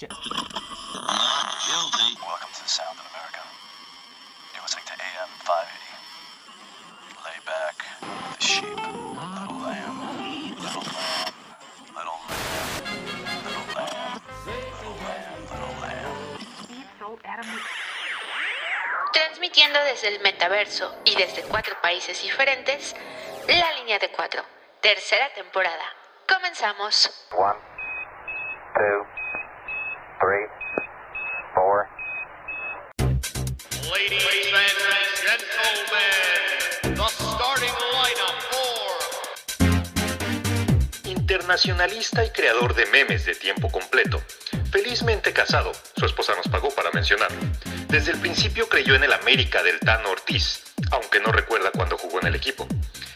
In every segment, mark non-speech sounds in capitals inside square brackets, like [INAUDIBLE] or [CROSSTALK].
shit. Guilty. Welcome to the Sound of America. You're listening to AM 580. Lay back with the sheep. Little lamb. Little lamb. Little lamb. Little lamb. Little lamb. Little lamb. Transmitiendo desde el metaverso y desde cuatro países diferentes, La Línea de Cuatro, tercera temporada. Comenzamos. One, Internacionalista y creador de memes de tiempo completo. Felizmente casado, su esposa nos pagó para mencionarlo. Desde el principio creyó en el América del Tano Ortiz, aunque no recuerda cuando jugó en el equipo.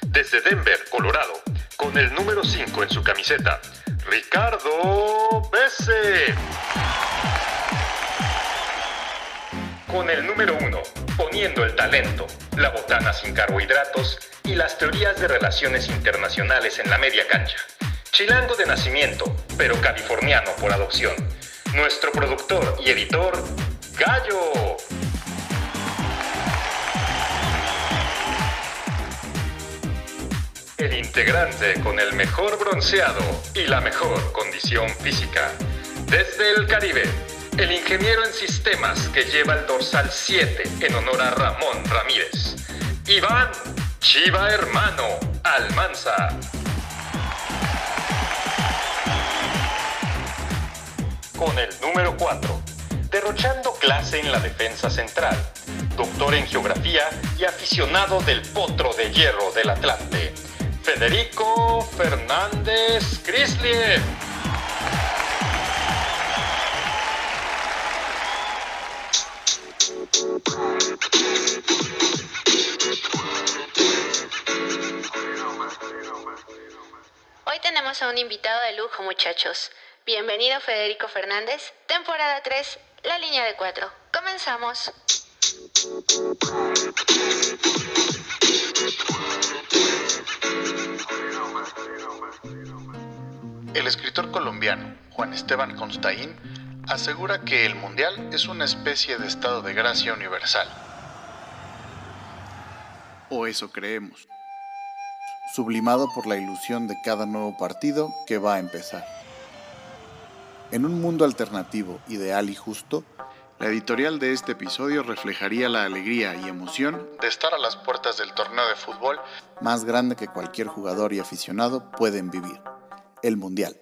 Desde Denver, Colorado, con el número 5 en su camiseta, Ricardo Bese. Con el número 1, poniendo el talento, la botana sin carbohidratos y las teorías de relaciones internacionales en la media cancha. Chilango de nacimiento, pero californiano por adopción. Nuestro productor y editor, Gallo. El integrante con el mejor bronceado y la mejor condición física. Desde el Caribe, el ingeniero en sistemas que lleva el dorsal 7 en honor a Ramón Ramírez. Iván Chiva Hermano Almanza. Con el número 4, derrochando clase en la defensa central, doctor en geografía y aficionado del potro de hierro del Atlante, Federico Fernández Crisliev. Hoy tenemos a un invitado de lujo, muchachos. Bienvenido Federico Fernández, temporada 3, La Línea de Cuatro. Comenzamos. El escritor colombiano Juan Esteban Constaín asegura que el mundial es una especie de estado de gracia universal. O eso creemos. Sublimado por la ilusión de cada nuevo partido que va a empezar. En un mundo alternativo, ideal y justo, la editorial de este episodio reflejaría la alegría y emoción de estar a las puertas del torneo de fútbol más grande que cualquier jugador y aficionado pueden vivir, el Mundial.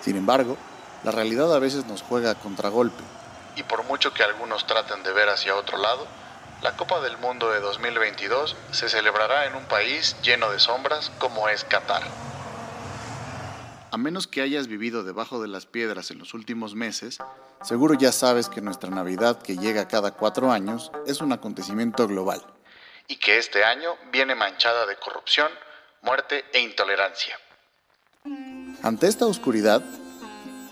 Sin embargo, la realidad a veces nos juega a contragolpe, y por mucho que algunos traten de ver hacia otro lado, la Copa del Mundo de 2022 se celebrará en un país lleno de sombras como es Qatar. A menos que hayas vivido debajo de las piedras en los últimos meses, seguro ya sabes que nuestra Navidad, que llega cada cuatro años, es un acontecimiento global. Y que este año viene manchada de corrupción, muerte e intolerancia. Ante esta oscuridad,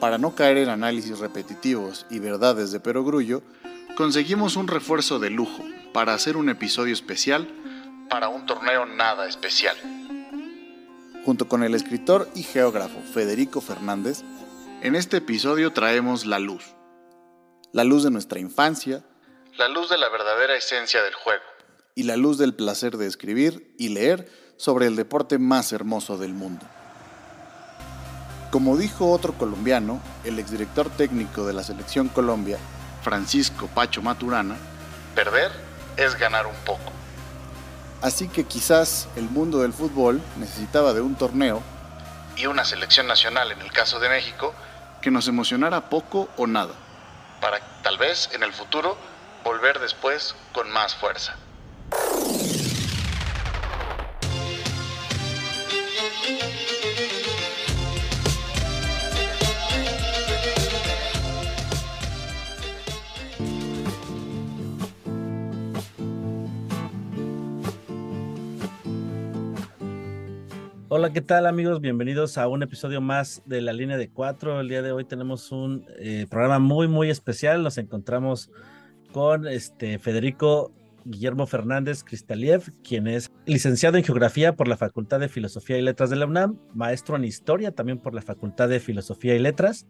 para no caer en análisis repetitivos y verdades de perogrullo, conseguimos un refuerzo de lujo para hacer un episodio especial para un torneo nada especial. Junto con el escritor y geógrafo Federico Fernández, en este episodio traemos la luz. La luz de nuestra infancia, la luz de la verdadera esencia del juego y la luz del placer de escribir y leer sobre el deporte más hermoso del mundo. Como dijo otro colombiano, el exdirector técnico de la selección Colombia, Francisco Pacho Maturana, perder es ganar un poco. Así que quizás el mundo del fútbol necesitaba de un torneo y una selección nacional en el caso de México que nos emocionara poco o nada, para tal vez en el futuro volver después con más fuerza. Hola, ¿qué tal amigos? Bienvenidos a un episodio más de la línea de cuatro. El día de hoy tenemos un eh, programa muy, muy especial. Nos encontramos con este Federico Guillermo Fernández Cristaliev, quien es licenciado en Geografía por la Facultad de Filosofía y Letras de la UNAM, maestro en Historia también por la Facultad de Filosofía y Letras,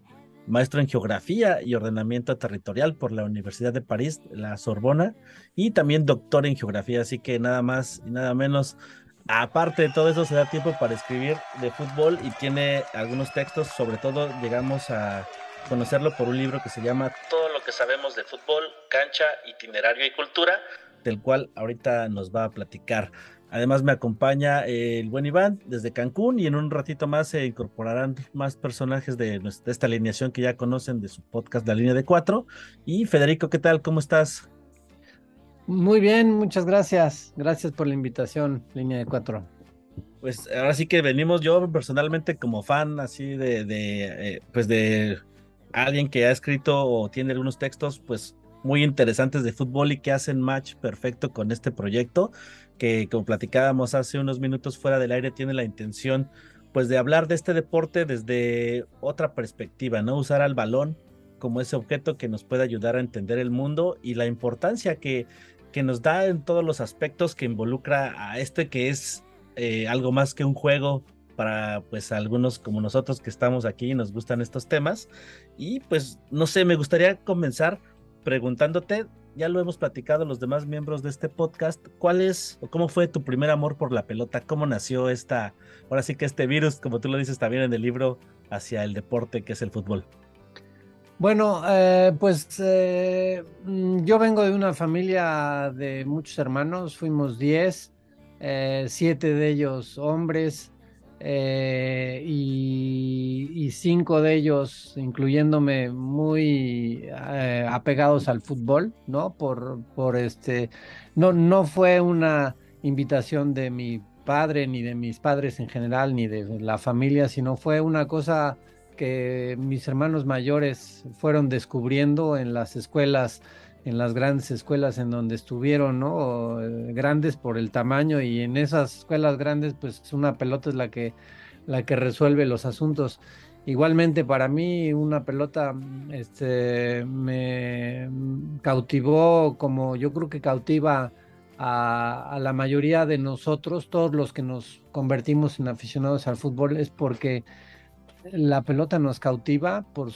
maestro en geografía y ordenamiento territorial por la Universidad de París, la Sorbona, y también doctor en geografía, así que nada más y nada menos. Aparte de todo eso, se da tiempo para escribir de fútbol y tiene algunos textos, sobre todo llegamos a conocerlo por un libro que se llama Todo lo que sabemos de fútbol, cancha, itinerario y cultura, del cual ahorita nos va a platicar. Además me acompaña el buen Iván desde Cancún y en un ratito más se incorporarán más personajes de, esta alineación que ya conocen de su podcast La Línea de Cuatro. Y Federico, ¿qué tal? ¿Cómo estás? Muy bien, muchas gracias. Gracias por la invitación, Línea de Cuatro. Pues ahora sí que venimos yo personalmente como fan así de, de eh, pues de alguien que ha escrito o tiene algunos textos pues muy interesantes de fútbol y que hacen match perfecto con este proyecto que como platicábamos hace unos minutos fuera del aire tiene la intención pues de hablar de este deporte desde otra perspectiva, ¿no? Usar al balón como ese objeto que nos puede ayudar a entender el mundo y la importancia que, que nos da en todos los aspectos que involucra a este que es eh, algo más que un juego para pues algunos como nosotros que estamos aquí y nos gustan estos temas. Y pues no sé, me gustaría comenzar preguntándote, ya lo hemos platicado los demás miembros de este podcast, ¿cuál es o cómo fue tu primer amor por la pelota? ¿Cómo nació esta, ahora sí que este virus, como tú lo dices también en el libro, hacia el deporte que es el fútbol? Bueno, eh, pues eh, mm, yo vengo de una familia de muchos hermanos, fuimos 10, eh, siete de ellos hombres, eh, y, cinco de ellos, incluyéndome, muy eh, apegados al fútbol, ¿no? Por, por este, no, no fue una invitación de mi padre, ni de mis padres en general, ni de la familia, sino fue una cosa que mis hermanos mayores fueron descubriendo en las escuelas en las grandes escuelas en donde estuvieron, ¿no? Eh, grandes por el tamaño y en esas escuelas grandes, pues una pelota es la que, la que resuelve los asuntos. Igualmente para mí una pelota este, me cautivó como yo creo que cautiva a, a, la mayoría de nosotros, todos los que nos convertimos en aficionados al fútbol, es porque la pelota nos cautiva por,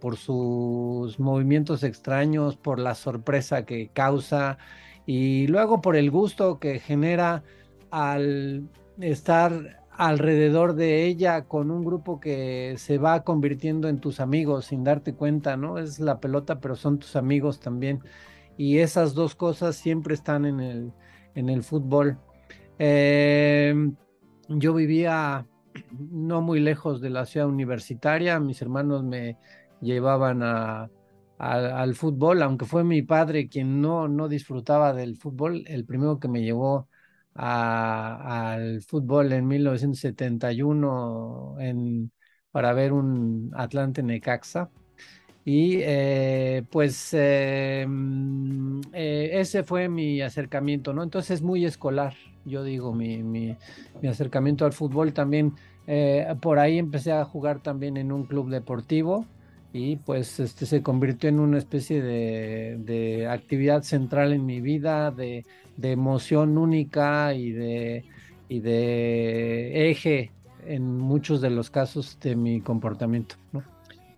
por sus movimientos extraños, por la sorpresa que causa y luego por el gusto que genera al estar alrededor de ella con un grupo que se va convirtiendo en tus amigos sin darte cuenta, ¿no? Es la pelota, pero son tus amigos también. Y esas dos cosas siempre están en el, en el fútbol. Em, yo vivía no muy lejos de la ciudad universitaria. Mis hermanos me llevaban al fútbol, aunque fue mi padre quien no, no disfrutaba del fútbol, el primero que me llevó al fútbol en 1971 en, para ver un Atlante Necaxa. Y eh, pues eh, mm, eh, ese fue mi acercamiento, ¿no? Entonces es muy escolar, yo digo, mi, mi, mi acercamiento al fútbol también. por ahí empecé a jugar también en un club deportivo y pues este se convirtió en una especie de, de actividad central en mi vida, de, de, emoción única y de, y de eje en muchos de los casos de mi comportamiento, ¿no?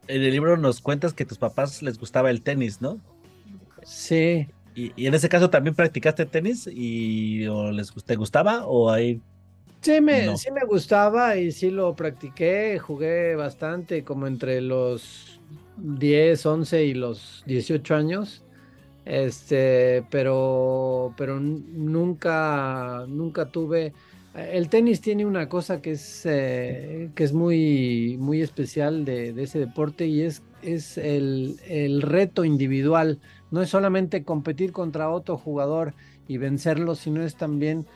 En el libro nos cuentas que a tus papás les gustaba el tenis, ¿no? Sí. Y, en ese caso también practicaste tenis y o les te gustaba o ahí Sí me, sí me gustaba y sí lo practiqué, jugué bastante como entre los 10, 11 y los 18 años. Este, pero pero nunca nunca tuve el tenis tiene una cosa que es, eh, que es muy, muy especial de, ese deporte y es, es el, el, reto individual. No es solamente competir contra otro jugador y vencerlo, sino es también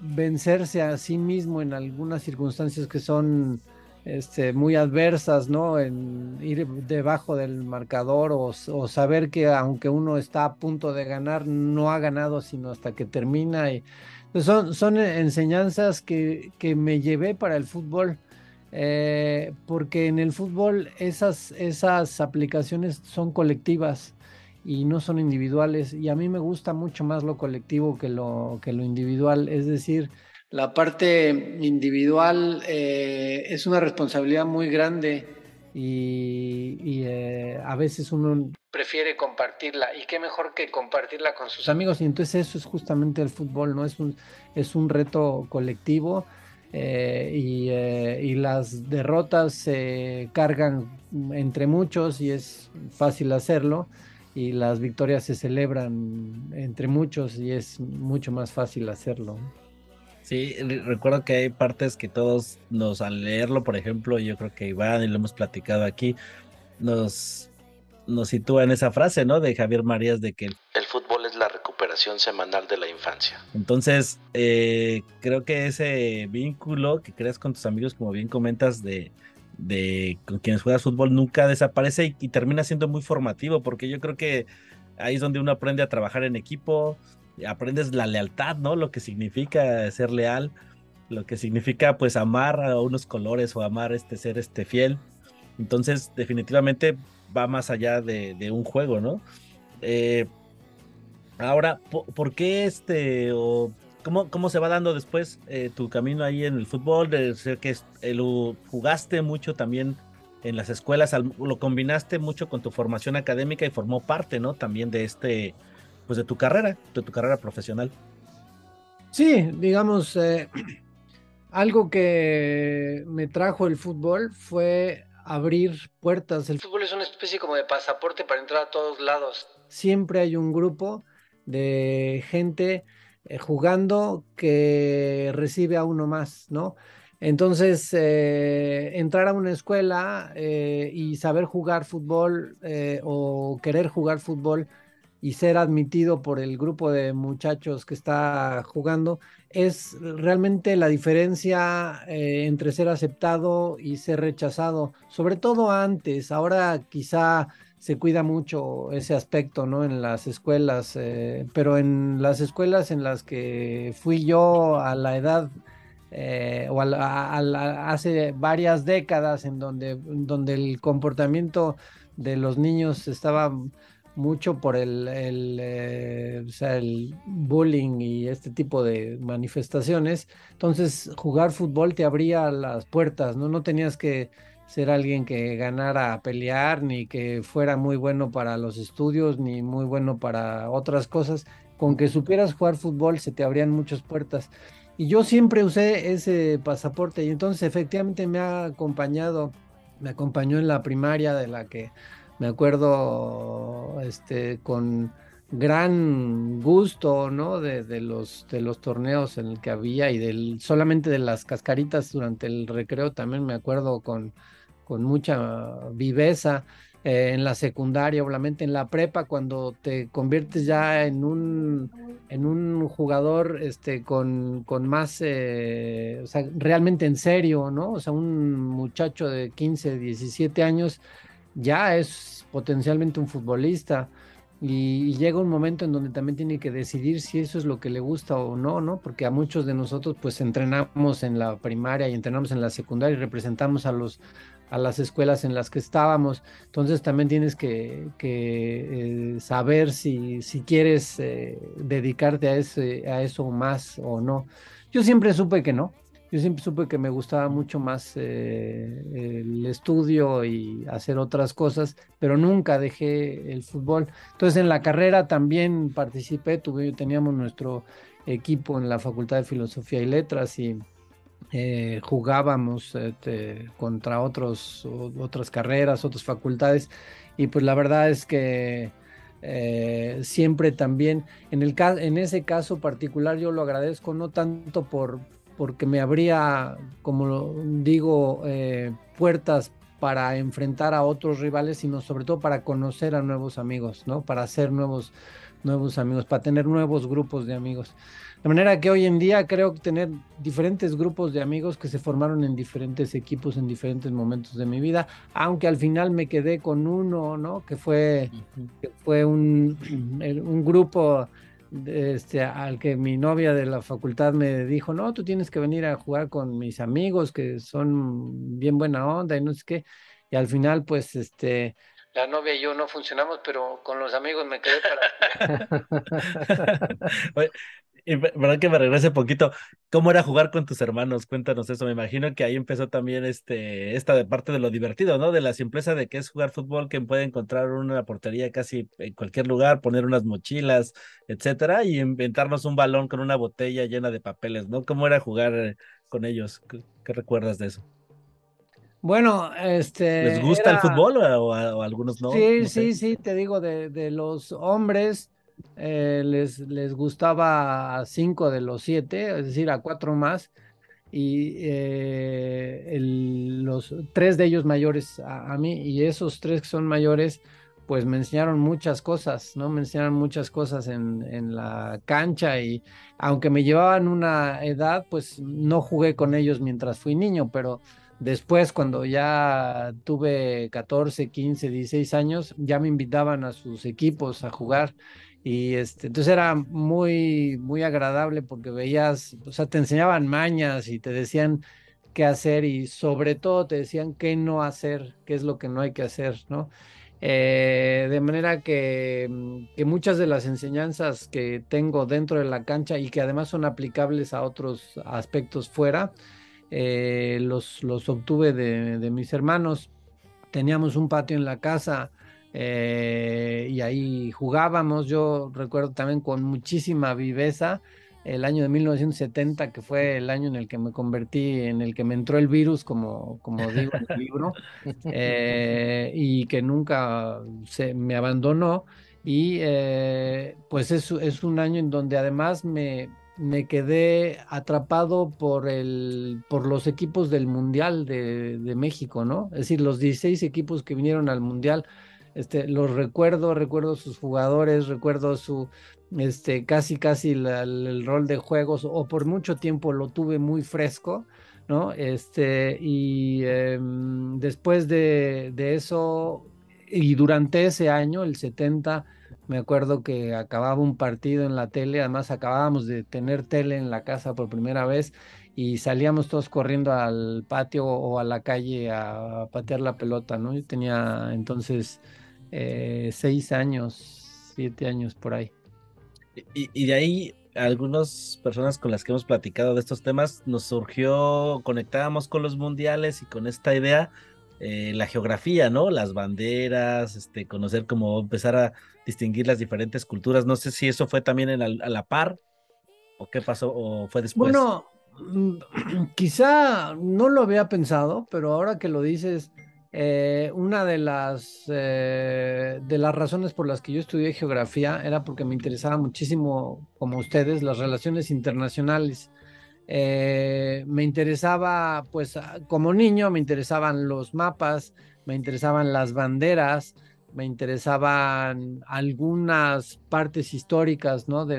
vencerse a sí mismo en algunas circunstancias que son este, muy adversas, ¿no? En ir debajo del marcador o, o, saber que aunque uno está a punto de ganar, no ha ganado sino hasta que termina. Y, pues son, son enseñanzas que, que, me llevé para el fútbol, eh, porque en el fútbol esas, esas aplicaciones son colectivas y no son individuales, y a mí me gusta mucho más lo colectivo que lo, que lo individual, es decir, la parte individual eh, es una responsabilidad muy grande y, y, eh, a veces uno prefiere compartirla y qué mejor que compartirla con sus amigos y entonces eso es justamente el fútbol, ¿no? Es un, es un reto colectivo eh, y, eh, y, las derrotas se cargan entre muchos y es fácil hacerlo y las victorias se celebran entre muchos y es mucho más fácil hacerlo. Sí, recuerdo que hay partes que todos nos al leerlo, por ejemplo, yo creo que Iván y lo hemos platicado aquí, nos, nos sitúa en esa frase, ¿no? De Javier Marías de que el fútbol es la recuperación semanal de la infancia. Entonces, eh, creo que ese vínculo que creas con tus amigos, como bien comentas, de, de con quienes juegas fútbol nunca desaparece y, y, termina siendo muy formativo, porque yo creo que ahí es donde uno aprende a trabajar en equipo, aprendes la lealtad, ¿no? Lo que significa ser leal, lo que significa pues amar a unos colores o amar este ser este fiel. Entonces, definitivamente va más allá de, un juego, ¿no? Eh, ahora, ¿por, qué este o cómo, cómo se va dando después eh, tu camino ahí en el fútbol? De ser que eh, lo jugaste mucho también en las escuelas, lo combinaste mucho con tu formación académica y formó parte, ¿no? También de este pues de tu carrera, de tu carrera profesional. Sí, digamos, eh, [CLEARS THROAT] algo que me trajo el fútbol fue abrir puertas. El fútbol es una especie como de pasaporte para entrar a todos lados. Siempre hay un grupo de gente eh, jugando que recibe a uno más, ¿no? Entonces, eh, entrar a una escuela eh, y saber jugar fútbol o querer jugar fútbol y ser admitido por el grupo de muchachos que está jugando es realmente la diferencia eh, entre ser aceptado y ser rechazado, sobre todo antes, ahora quizá se cuida mucho ese aspecto, ¿no? En las escuelas, eh, pero en las escuelas en las que fui yo a la edad eh, o a a hace varias décadas en donde, donde el comportamiento de los niños estaba mucho por el, el, eh, o sea, el bullying y este tipo de manifestaciones. Entonces, jugar fútbol te abría las puertas, ¿no? No tenías que ser alguien que ganara a pelear, ni que fuera muy bueno para los estudios, ni muy bueno para otras cosas. Con que supieras jugar fútbol se te abrían muchas puertas. Y yo siempre usé ese pasaporte y entonces efectivamente me ha acompañado, me acompañó en la primaria de la que me acuerdo este, con gran gusto, ¿no? De, los, de los torneos en el que había y del, solamente de las cascaritas durante el recreo también me acuerdo con, con mucha viveza. Eh, en la secundaria, obviamente en la prepa, cuando te conviertes ya en un, en un jugador este, con, con más, eh, o sea, realmente en serio, ¿no? O sea, un muchacho de 15, 17 años ya es potencialmente un futbolista y, llega un momento en donde también tiene que decidir si eso es lo que le gusta o no, ¿no? Porque a muchos de nosotros pues entrenamos en la primaria y entrenamos en la secundaria y representamos a los a las escuelas en las que estábamos. Entonces también tienes que, que eh, saber si, si quieres eh, dedicarte a, ese, a eso más o no. Yo siempre supe que no, yo siempre supe que me gustaba mucho más eh, el estudio y hacer otras cosas, pero nunca dejé el fútbol. Entonces en la carrera también participé, tuve, teníamos nuestro equipo en la Facultad de Filosofía y Letras y eh, jugábamos este, contra otros, otras carreras, otras facultades y pues la verdad es que eh, siempre también en, el, en ese caso particular yo lo agradezco no tanto por porque me abría, como digo, eh, puertas para enfrentar a otros rivales, sino sobre todo para conocer a nuevos amigos, ¿no? Para hacer nuevos, nuevos amigos, para tener nuevos grupos de amigos. De manera que hoy en día creo tener diferentes grupos de amigos que se formaron en diferentes equipos en diferentes momentos de mi vida, aunque al final me quedé con uno, ¿no? Que fue, que fue un, un grupo este, al que mi novia de la facultad me dijo, no, tú tienes que venir a jugar con mis amigos que son bien buena onda y no sé qué. Y al final, pues, este, la novia y yo no funcionamos, pero con los amigos me quedé para... [LAUGHS] [LAUGHS] Y verdad que me regrese poquito. ¿Cómo era jugar con tus hermanos? Cuéntanos eso. Me imagino que ahí empezó también este, esta de parte de lo divertido, ¿no? De la simpleza de que es jugar fútbol, que puede encontrar una portería casi en cualquier lugar, poner unas mochilas, etcétera, y inventarnos un balón con una botella llena de papeles, ¿no? ¿Cómo era jugar eh, con ellos? ¿Qué, qué recuerdas de eso? Bueno, este. ¿Les gusta el fútbol o, algunos no? Sí, No sé. sí, sí, te digo, de, de los hombres eh, les, les gustaba a cinco de los siete, es decir, a cuatro más, y eh, los tres de ellos mayores a, a mí, y esos tres que son mayores, pues me enseñaron muchas cosas, ¿no? Me enseñaron muchas cosas en, en la cancha y aunque me llevaban una edad, pues no jugué con ellos mientras fui niño, pero Después, cuando ya tuve 14, 15, 16 años, ya me invitaban a sus equipos a jugar. Y este, entonces era muy, muy agradable porque veías, o sea, te enseñaban mañas y te decían qué hacer y sobre todo te decían qué no hacer, qué es lo que no hay que hacer, ¿no? Eh, de manera que, mm, que muchas de las enseñanzas que tengo dentro de la cancha y que además son aplicables a otros aspectos fuera, eh, los, los obtuve de, de mis hermanos. Teníamos un patio en la casa eh, y ahí jugábamos. Yo recuerdo también con muchísima viveza el año de 1970, que fue el año en el que me convertí, en el que me entró el virus, como, como digo en el [LAUGHS] libro, eh, y que nunca se me abandonó. Y eh, pues es, es un año en donde además me, me quedé atrapado por, el, por los equipos del Mundial de, de México, ¿no? Es decir, los 16 equipos que vinieron al Mundial, este, los recuerdo, recuerdo sus jugadores, recuerdo su, este, casi, casi el rol de juegos, o por mucho tiempo lo tuve muy fresco, ¿no? Este, y em, después de, de eso, y durante ese año, el 70, me acuerdo que acababa un partido en la tele, además acabábamos de tener tele en la casa por primera vez y salíamos todos corriendo al patio o a la calle a patear la pelota, ¿no? Yo tenía entonces eh, seis años, siete años por ahí. Y, y de ahí, algunas personas con las que hemos platicado de estos temas, nos surgió, conectábamos con los mundiales y con esta idea, eh, la geografía, ¿no? Las banderas, este, conocer cómo empezar a distinguir las diferentes culturas. No sé si eso fue también en la- a la par o qué pasó o fue después. Bueno, mm, [CLEARS THROAT] quizá no lo había pensado, pero ahora que lo dices, eh, una de las, eh, de las razones por las que yo estudié geografía era porque me interesaba muchísimo, como ustedes, las relaciones internacionales. Eh, me interesaba, pues como niño, me interesaban los mapas, me interesaban las banderas, me interesaban algunas partes históricas, de,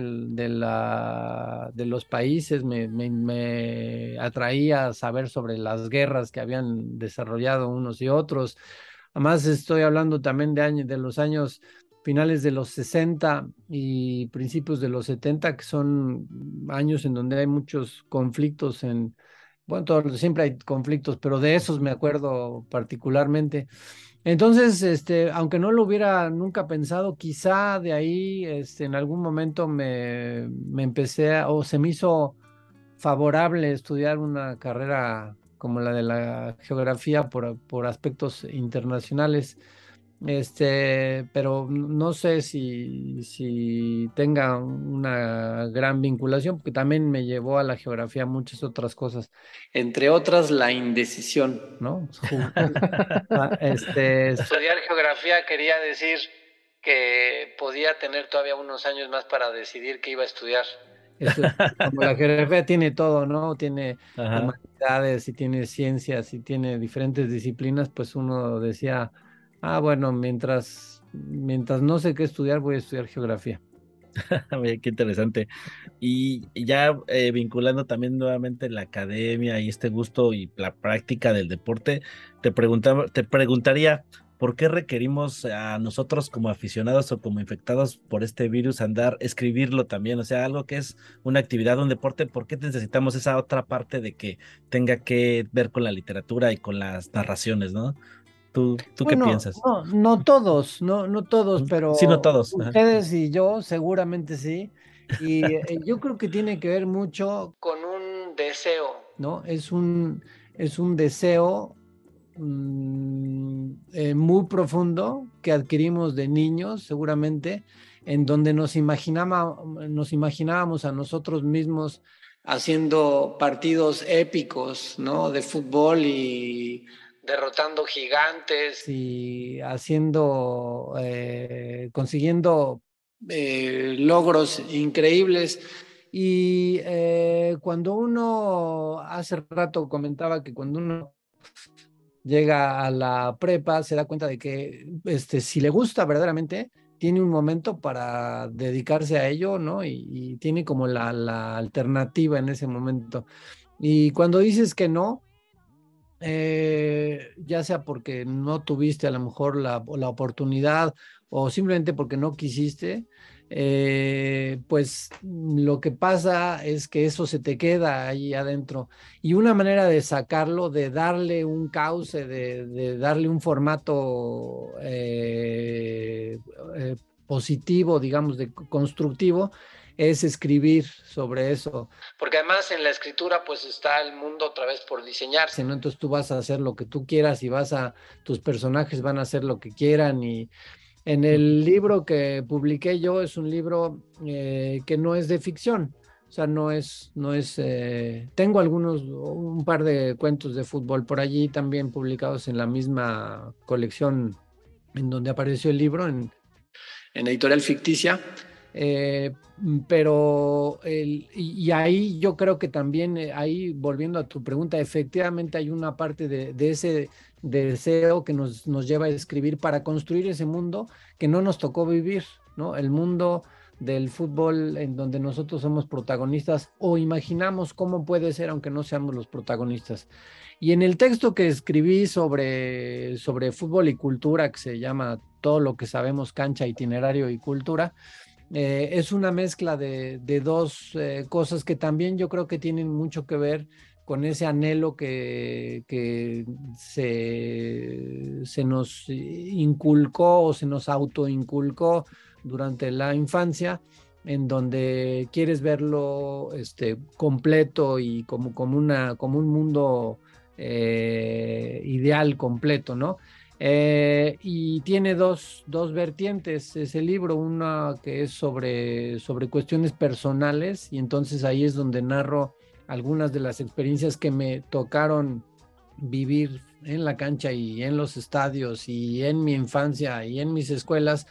los países, me, atraía saber sobre las guerras que habían desarrollado unos y otros. Además, estoy hablando también de, años, de los años finales de los 60 y principios de los 70, que son años en donde hay muchos conflictos en, bueno, todo- siempre hay conflictos, pero de esos me acuerdo particularmente. Entonces, este, aunque no lo hubiera nunca pensado, quizá de ahí, este, en algún momento me, me empecé a- o se me hizo favorable estudiar una carrera como la de la geografía por, por aspectos internacionales. Este, pero no sé si, si tenga una gran vinculación, porque también me llevó a la geografía muchas otras cosas, entre otras la indecisión, ¿no? [LAUGHS] Ah, Este, estudiar geografía quería decir que podía tener todavía unos años más para decidir qué iba a estudiar. Eso como la geografía tiene todo, ¿no? Tiene Ajá. humanidades y tiene ciencias y tiene diferentes disciplinas, pues uno decía, ah, bueno, mientras, mientras no sé qué estudiar, voy a estudiar geografía. [LAUGHS] Qué interesante. Y y ya eh, vinculando también nuevamente la academia y este gusto y la práctica del deporte, te preguntaba, te preguntaría, ¿por qué requerimos a nosotros como aficionados o como infectados por este virus andar, escribirlo también? O sea, algo que es una actividad, un deporte, ¿por qué necesitamos esa otra parte de que tenga que ver con la literatura y con las narraciones, ¿no? ¿Tú, tú qué piensas? No, no todos, no, no todos, pero Sí, no todos, ajá. ustedes y yo seguramente sí. Y eh, yo creo que tiene que ver mucho con un deseo, ¿no? Es un, es un deseo mm, eh, muy profundo que adquirimos de niños, seguramente, en donde nos, imaginaba, nos imaginábamos a nosotros mismos haciendo partidos épicos, ¿no? De fútbol y derrotando gigantes y haciendo, eh, consiguiendo eh, logros increíbles. Y eh, cuando uno, hace rato comentaba que cuando uno llega a la prepa, se da cuenta de que este, si le gusta verdaderamente, tiene un momento para dedicarse a ello, ¿no? Y, tiene como la, la, alternativa en ese momento. Y cuando dices que no, eh, ya sea porque no tuviste a lo mejor la, la oportunidad o simplemente porque no quisiste, eh, pues lo que pasa es que eso se te queda ahí adentro. Y una manera de sacarlo, de darle un cauce, de, darle un formato eh, positivo, digamos, de constructivo, es escribir sobre eso. Porque además en la escritura pues está el mundo otra vez por diseñarse, ¿no? Entonces tú vas a hacer lo que tú quieras y vas a, tus personajes van a hacer lo que quieran y en el libro que publiqué yo es un libro eh, que no es de ficción, o sea, no es, no es, eh, tengo algunos, un par de cuentos de fútbol por allí también publicados en la misma colección en donde apareció el libro, en, en editorial ficticia, eh, pero y, ahí yo creo que también, ahí volviendo a tu pregunta, efectivamente hay una parte de, de ese deseo que nos, nos lleva a escribir para construir ese mundo que no nos tocó vivir, ¿no? El mundo del fútbol en donde nosotros somos protagonistas o imaginamos cómo puede ser aunque no seamos los protagonistas. Y en el texto que escribí sobre, sobre fútbol y cultura, que se llama Todo lo que sabemos, cancha, itinerario y cultura, eh, es una mezcla de, de dos eh, cosas que también yo creo que tienen mucho que ver con ese anhelo que, que se, se, nos inculcó o se nos autoinculcó durante la infancia, en donde quieres verlo este, completo y como, como, una, como un mundo eh, ideal completo, ¿no? Eh, y tiene dos, dos, vertientes ese libro, una que es sobre, sobre cuestiones personales y entonces ahí es donde narro algunas de las experiencias que me tocaron vivir en la cancha y en los estadios y en mi infancia y en mis escuelas,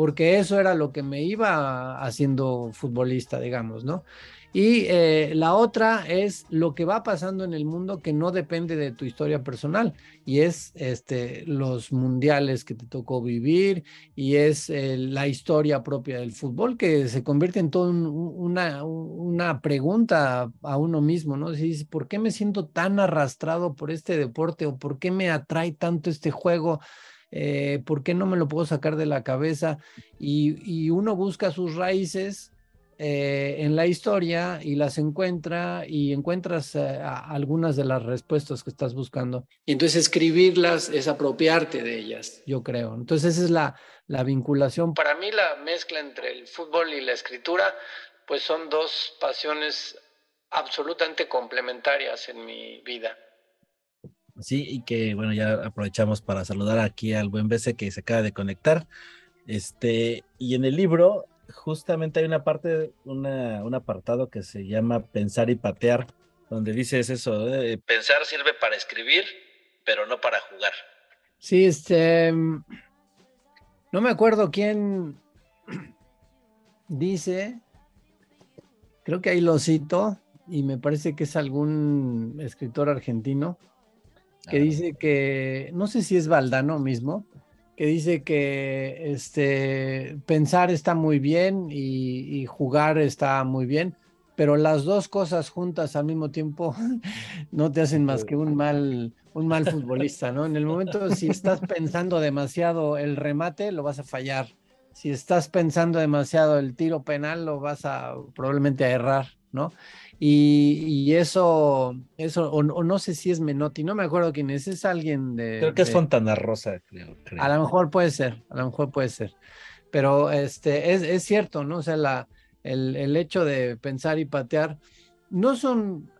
porque eso era lo que me iba haciendo futbolista, digamos, ¿no? Y eh, la otra es lo que va pasando en el mundo que no depende de tu historia personal y es este, los mundiales que te tocó vivir y es eh, la historia propia del fútbol que se convierte en toda una, una pregunta a uno mismo, ¿no? Si ¿por qué me siento tan arrastrado por este deporte o por qué me atrae tanto este juego? Eh, ¿Por qué no me lo puedo sacar de la cabeza? Y, uno busca sus raíces eh, en la historia y las encuentra y encuentras eh, algunas de las respuestas que estás buscando. Y entonces escribirlas es apropiarte de ellas, yo creo. Entonces esa es la, la vinculación. Para mí la mezcla entre el fútbol y la escritura, pues son dos pasiones absolutamente complementarias en mi vida. Sí, y que bueno, ya aprovechamos para saludar aquí al buen BC que se acaba de conectar. Este, y en el libro justamente hay una parte, una, un apartado que se llama Pensar y Patear, donde dices eso, pensar sirve para escribir, pero no para jugar. Sí, este, no me acuerdo quién [CLEARS THROAT] dice, creo que ahí lo cito, y me parece que es algún escritor argentino, que dice que, no sé si es Valdano mismo, que dice que este, pensar está muy bien y, jugar está muy bien, pero las dos cosas juntas al mismo tiempo [LAUGHS] no te hacen más que un mal, un mal futbolista, ¿no? En el momento si estás pensando demasiado el remate, lo vas a fallar. Si estás pensando demasiado el tiro penal, lo vas a probablemente a errar, ¿no? Y, eso, eso o, no sé si es Menotti, no me acuerdo quién es, es alguien de... Creo que es Fontana Rosa, creo, A lo mejor puede ser, a lo mejor puede ser. Pero este, es, es cierto, ¿no? O sea, la, el, el hecho de pensar y patear no son,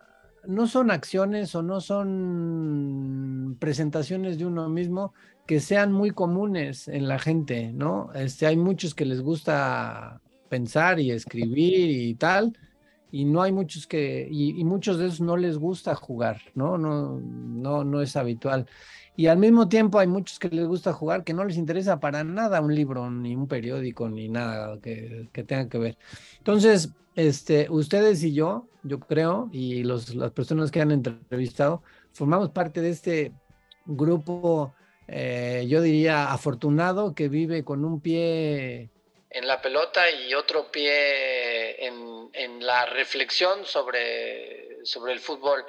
no son acciones o no son presentaciones de uno mismo que sean muy comunes en la gente, ¿no? Este, hay muchos que les gusta pensar y escribir y tal, y no hay muchos que, y, muchos de esos no les gusta jugar, ¿no? No, no, no es habitual. Y al mismo tiempo hay muchos que les gusta jugar que no les interesa para nada un libro, ni un periódico, ni nada que, que tenga que ver. Entonces, este, ustedes y yo, yo creo, y los, las personas que han entrevistado, formamos parte de este grupo, eh, yo diría, afortunado, que vive con un pie en la pelota y otro pie en, en la reflexión sobre, sobre el fútbol,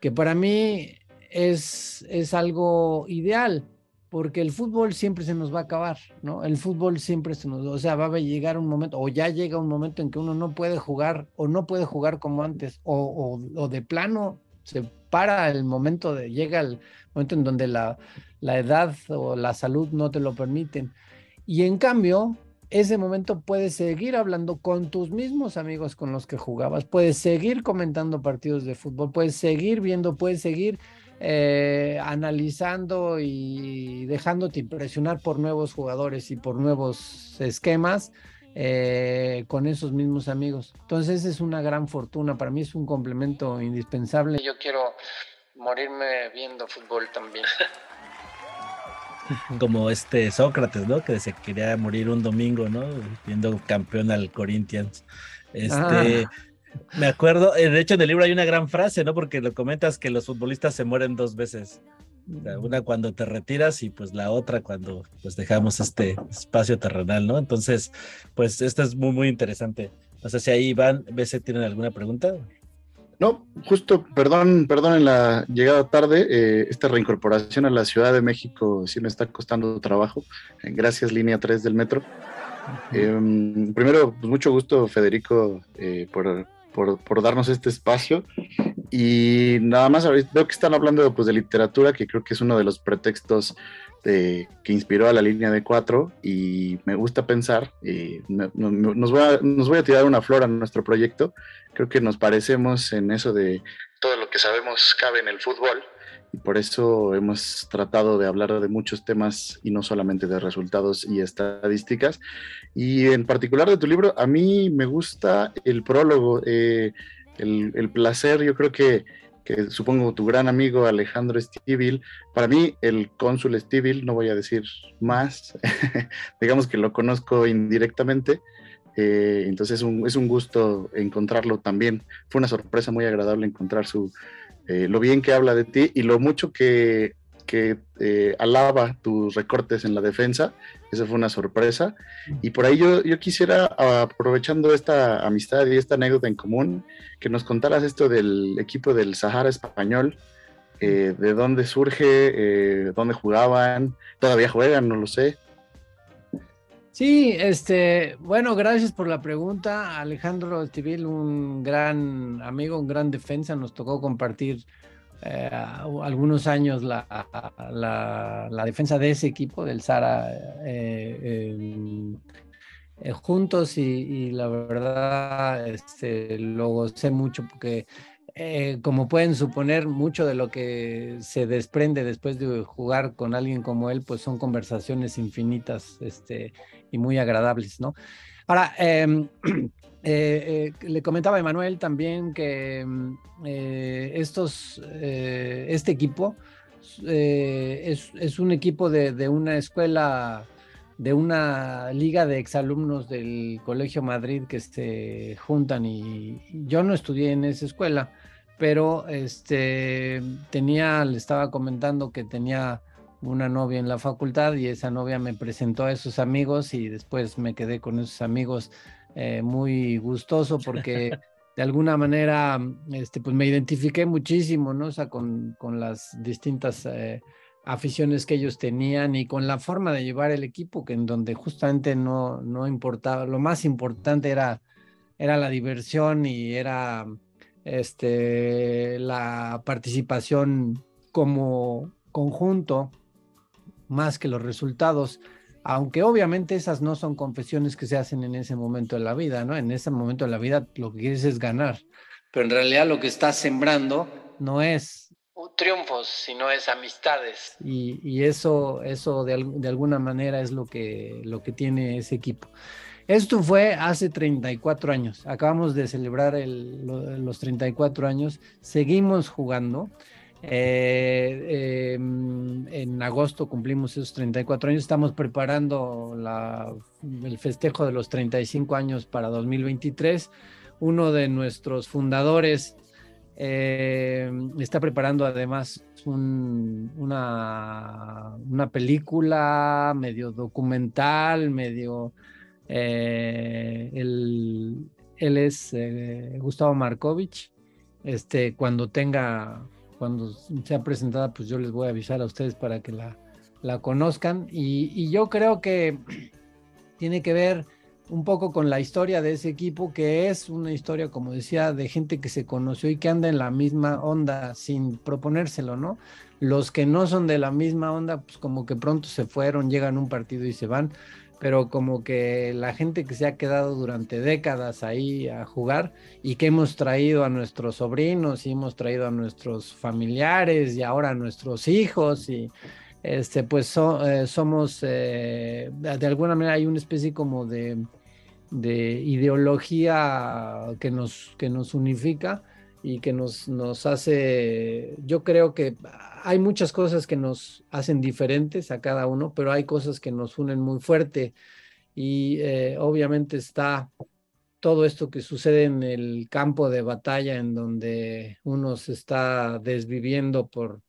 que para mí es, es algo ideal, porque el fútbol siempre se nos va a acabar, ¿no? El fútbol siempre se nos, o sea, va a llegar un momento, o ya llega un momento en que uno no puede jugar, o no puede jugar como antes, o, o, o de plano se para el momento de, llega el momento en donde la, la edad o la salud no te lo permiten. Y en cambio, ese momento puedes seguir hablando con tus mismos amigos con los que jugabas, puedes seguir comentando partidos de fútbol, puedes seguir viendo, puedes seguir eh, analizando y dejándote impresionar por nuevos jugadores y por nuevos esquemas eh, con esos mismos amigos. Entonces es una gran fortuna, para mí es un complemento indispensable. Yo quiero morirme viendo fútbol también. [LAUGHS] [LAUGHS] Como este Sócrates, ¿no? Que se quería morir un domingo, ¿no? Viendo campeón al Corinthians. Este, ah. Me acuerdo, eh, de hecho en el libro hay una gran frase, ¿no? Porque lo comentas que los futbolistas se mueren dos veces. una cuando te retiras y pues la otra cuando pues dejamos este espacio terrenal, ¿no? Entonces, pues esto es muy, muy interesante. No sé si ahí Iván, BC, ¿tienen alguna pregunta? No, justo, perdón, perdón en la llegada tarde, eh, esta reincorporación a la Ciudad de México sí me está costando trabajo. Gracias, línea 3 del metro. Eh, primero, pues mucho gusto, Federico, eh, por, por, por, darnos este espacio. Y nada más, veo que están hablando pues, de literatura, que creo que es uno de los pretextos de, que inspiró a la línea de cuatro. Y me gusta pensar, y me, no, nos, voy a, tirar una flor a nuestro proyecto. Creo que nos parecemos en eso de todo lo que sabemos cabe en el fútbol y por eso hemos tratado de hablar de muchos temas y no solamente de resultados y estadísticas. Y en particular de tu libro, a mí me gusta el prólogo, eh, el, placer, yo creo que, que, supongo tu gran amigo Alejandro Estivil, para mí el cónsul Estivil, no voy a decir más, [LAUGHS] digamos que lo conozco indirectamente. Eh, entonces es un, es un gusto encontrarlo también. Fue una sorpresa muy agradable encontrar su, eh, lo bien que habla de ti y lo mucho que, que eh, alaba tus recortes en la defensa. Esa fue una sorpresa. Y por ahí yo, yo, quisiera, aprovechando esta amistad y esta anécdota en común, que nos contaras esto del equipo del Sahara español, eh, de dónde surge, eh, dónde jugaban, todavía juegan, no lo sé. Sí, este, bueno, gracias por la pregunta. Alejandro Estivil, un gran amigo, un gran defensa, nos tocó compartir eh, algunos años la, la, la, defensa de ese equipo, del Sara, eh, eh, juntos y, y, la verdad este, lo gocé mucho porque como pueden suponer, mucho de lo que se desprende después de jugar con alguien como él, pues son conversaciones infinitas este, y muy agradables, ¿no? Ahora, em, [CLEARS THROAT] eh, eh, le comentaba a Emanuel también que em, eh, estos, este equipo es, un equipo de, de una escuela de una liga de exalumnos del Colegio Madrid que se juntan y yo no estudié en esa escuela, pero este tenía, le estaba comentando que tenía una novia en la facultad y esa novia me presentó a esos amigos y después me quedé con esos amigos eh, muy gustoso porque [LAUGHS] de alguna manera este, pues me identifiqué muchísimo, ¿no? O sea, con, con las distintas eh, aficiones que ellos tenían y con la forma de llevar el equipo, que en donde justamente no, no importaba, lo más importante era, era la diversión y era este, la participación como conjunto, más que los resultados. Aunque obviamente esas no son confesiones que se hacen en ese momento de la vida, ¿no? En ese momento de la vida lo que quieres es ganar, pero en realidad lo que estás sembrando no es triunfos, sino es amistades. Y, y eso, eso de, de, alguna manera es lo que, lo que tiene ese equipo. Esto fue hace 34 años. Acabamos de celebrar el, los 34 años. Seguimos jugando. Eh, eh, en agosto cumplimos esos 34 años. Estamos preparando el festejo de los 35 años para 2023. Uno de nuestros fundadores eh, está preparando además un, una, película medio documental, medio... Eh, él, es Gustavo Markovich. Este, cuando tenga, cuando sea presentada, pues yo les voy a avisar a ustedes para que la, la conozcan. Y, y yo creo que [CLEARS THROAT] tiene que ver un poco con la historia de ese equipo, que es una historia, como decía, de gente que se conoció y que anda en la misma onda sin proponérselo, ¿no? Los que no son de la misma onda, pues como que pronto se fueron, llegan a un partido y se van, pero como que la gente que se ha quedado durante décadas ahí a jugar y que hemos traído a nuestros sobrinos y hemos traído a nuestros familiares y ahora a nuestros hijos y este, pues eh, somos, eh, de alguna manera hay una especie como de, de ideología que nos, que nos unifica y que nos, nos hace, yo creo que hay muchas cosas que nos hacen diferentes a cada uno, pero hay cosas que nos unen muy fuerte. Y eh, obviamente está todo esto que sucede en el campo de batalla en donde uno se está desviviendo por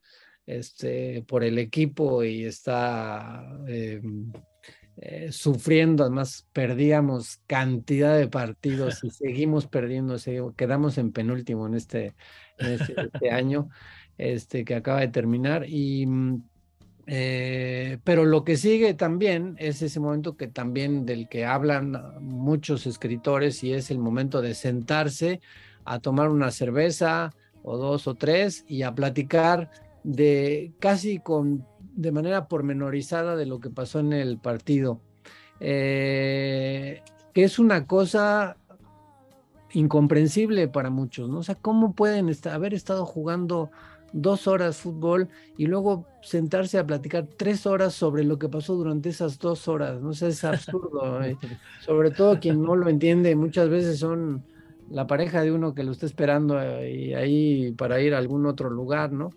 este, por el equipo y está eh, eh, sufriendo. Además, perdíamos cantidad de partidos y seguimos perdiendo. Quedamos en penúltimo en este, este, este, año este, que acaba de terminar. Y, mm, eh, pero lo que sigue también es ese momento que también del que hablan muchos escritores y es el momento de sentarse a tomar una cerveza o dos o tres y a platicar de casi con de manera pormenorizada de lo que pasó en el partido, eh, que es una cosa incomprensible para muchos, ¿no? O sea, ¿cómo pueden haber estado jugando dos horas fútbol y luego sentarse a platicar tres horas sobre lo que pasó durante esas dos horas? No sé, es absurdo. [LAUGHS] ¿eh? Sobre todo quien no lo entiende, muchas veces son la pareja de uno que lo está esperando eh, y ahí para ir a algún otro lugar, ¿no?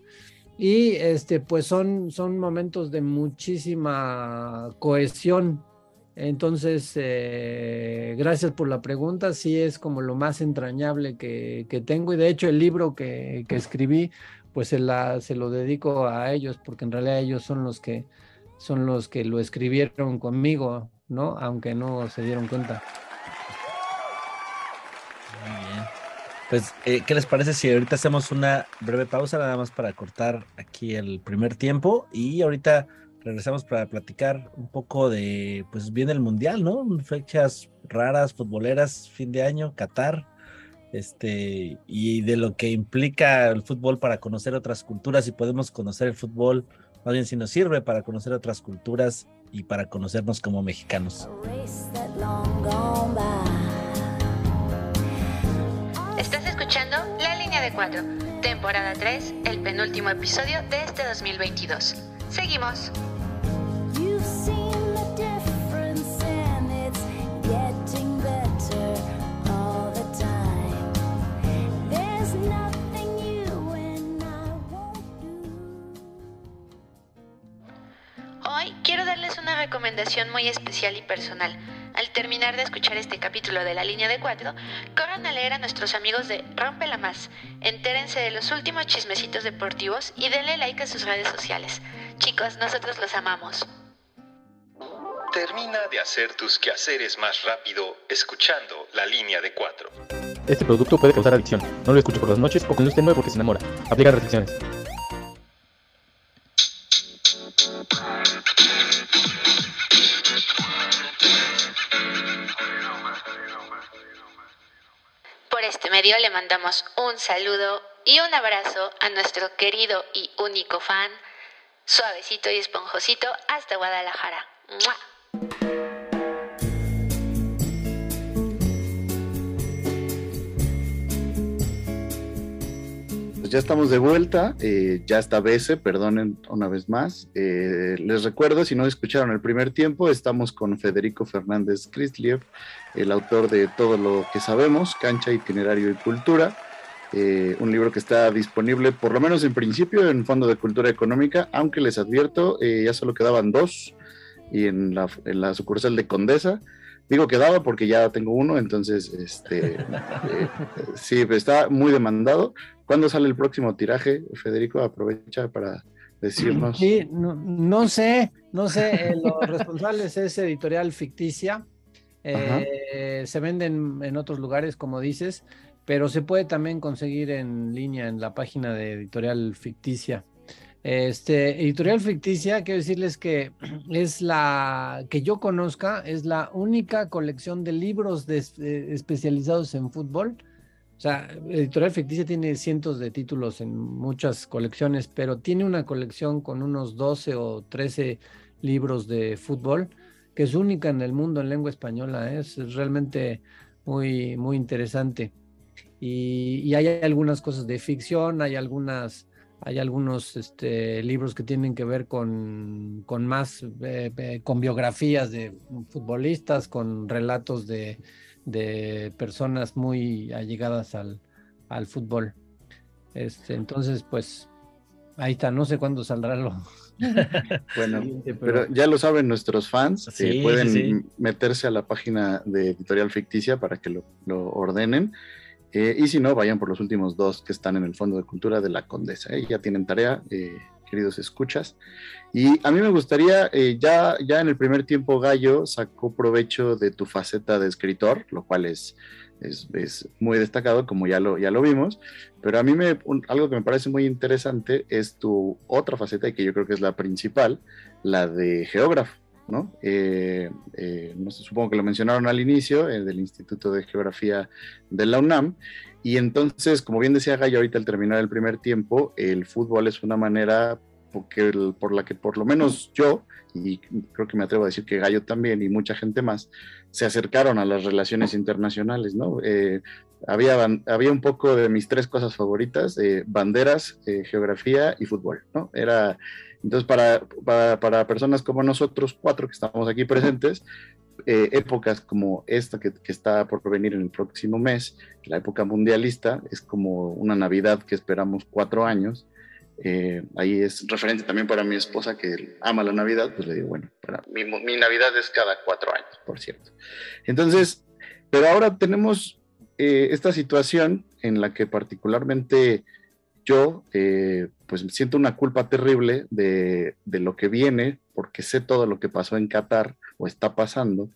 Y este, pues son, son momentos de muchísima cohesión. Entonces, eh, gracias por la pregunta. Sí, es como lo más entrañable que, que tengo. Y de hecho, el libro que, que escribí, pues se, la, se lo dedico a ellos, porque en realidad ellos son los que son los que lo escribieron conmigo, ¿no? Aunque no se dieron cuenta. Pues, eh, ¿qué les parece si ahorita hacemos una breve pausa nada más para cortar aquí el primer tiempo y ahorita regresamos para platicar un poco de, pues viene el Mundial, ¿no? Fechas raras, futboleras, fin de año, Qatar, este, y de lo que implica el fútbol para conocer otras culturas y podemos conocer el fútbol, más bien si nos sirve para conocer otras culturas y para conocernos como mexicanos. temporada 3, el penúltimo episodio de este 2022. Seguimos. Hoy quiero darles una recomendación muy especial y personal al terminar de escuchar este capítulo de la línea de cuatro, corran a leer a nuestros amigos de Rompe la Más, entérense de los últimos chismecitos deportivos y denle like a sus redes sociales. Chicos, nosotros los amamos. Termina de hacer tus quehaceres más rápido escuchando la línea de cuatro. Este producto puede causar adicción. No lo escuche por las noches o cuando esté nuevo porque se enamora. Aplica restricciones. Este medio le mandamos un saludo y un abrazo a nuestro querido y único fan, suavecito y esponjosito hasta Guadalajara. ¡Mua! Ya estamos de vuelta, eh, ya está BS, perdonen una vez más. Eh, les recuerdo, si no escucharon el primer tiempo, estamos con Federico Fernández Krisliev, el autor de Todo lo que sabemos, Cancha, Itinerario y Cultura, eh, un libro que está disponible, por lo menos en principio, en Fondo de Cultura Económica, aunque les advierto, ya solo quedaban dos, y en la sucursal de Condesa, Digo quedaba porque ya tengo uno, entonces, este, [LAUGHS] eh, sí, está muy demandado. ¿Cuándo sale el próximo tiraje, Federico? Aprovecha para decirnos. Sí, no, no sé, no sé. eh, los [LAUGHS] responsables es editorial ficticia. eh, se venden en otros lugares, como dices, pero se puede también conseguir en línea en la página de editorial ficticia. Este, editorial ficticia, quiero decirles que [CLEARS THROAT] es la que yo conozca, es la única colección de libros de- eh, especializados en fútbol. O sea, editorial ficticia tiene cientos de títulos en muchas colecciones, pero tiene una colección con unos 12 o 13 libros de fútbol, que es única en el mundo en lengua española. ¿eh? Es realmente muy, muy interesante. Y, y hay algunas cosas de ficción, hay algunas hay algunos este, libros que tienen que ver con, con más, eh, eh, con biografías de futbolistas, con relatos de, de personas muy allegadas al, al fútbol. Este, entonces, pues, ahí está, no sé cuándo saldrá lo. [LAUGHS] Bueno, pero ya lo saben nuestros fans, eh, Sí, sí, pueden sí. meterse a la página de Editorial Ficticia para que lo, lo ordenen. Eh, y si no, vayan por los últimos dos que están en el Fondo de Cultura de la Condesa. ¿eh? Ya tienen tarea, eh, queridos escuchas. Y a mí me gustaría, eh, ya, ya en el primer tiempo Gallo sacó provecho de tu faceta de escritor, lo cual es, es, es muy destacado, como ya lo, ya lo vimos. Pero a mí me, un- algo que me parece muy interesante es tu otra faceta, que yo creo que es la principal, la de geógrafo. ¿No? Eh, eh, supongo que lo mencionaron al inicio, eh, del Instituto de Geografía de la UNAM. Y entonces, como bien decía Gallo ahorita al terminar el primer tiempo, el fútbol es una manera por la que por lo menos yo, y creo que me atrevo a decir que Gallo también y mucha gente más, se acercaron a las relaciones internacionales, ¿no? Eh, había, había un poco de mis tres cosas favoritas, eh, banderas, eh, geografía y fútbol, ¿no? Era, entonces para, para, para personas como nosotros, cuatro que estamos aquí presentes, eh, épocas como esta que, que está por venir en el próximo mes, la época mundialista, es como una Navidad que esperamos cuatro años. Eh, ahí es referente también para mi esposa que ama la Navidad, pues le digo, bueno, para mi, mi Navidad es cada cuatro años, por cierto. Entonces, pero ahora tenemos eh, esta situación en la que particularmente yo eh, pues siento una culpa terrible de, de lo que viene, porque sé todo lo que pasó en Qatar o está pasando,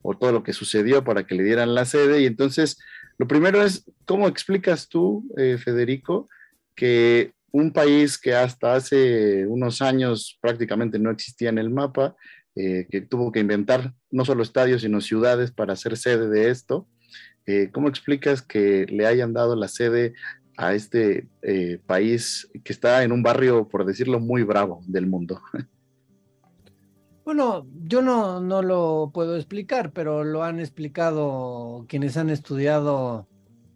o todo lo que sucedió para que le dieran la sede. Y entonces, lo primero es, ¿cómo explicas tú, eh, Federico, que un país que hasta hace unos años prácticamente no existía en el mapa, eh, que tuvo que inventar no solo estadios, sino ciudades para ser sede de esto, eh, ¿cómo explicas que le hayan dado la sede a este eh, país que está en un barrio, por decirlo, muy bravo del mundo? [LAUGHS] Bueno, yo no, no lo puedo explicar, pero lo han explicado quienes han estudiado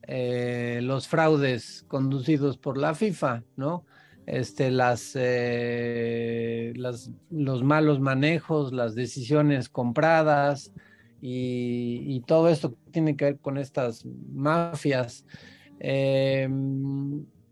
eh, los fraudes conducidos por la FIFA, ¿no? Este, las, eh, los malos manejos, las decisiones compradas y, todo esto que tiene que ver con estas mafias. Eh,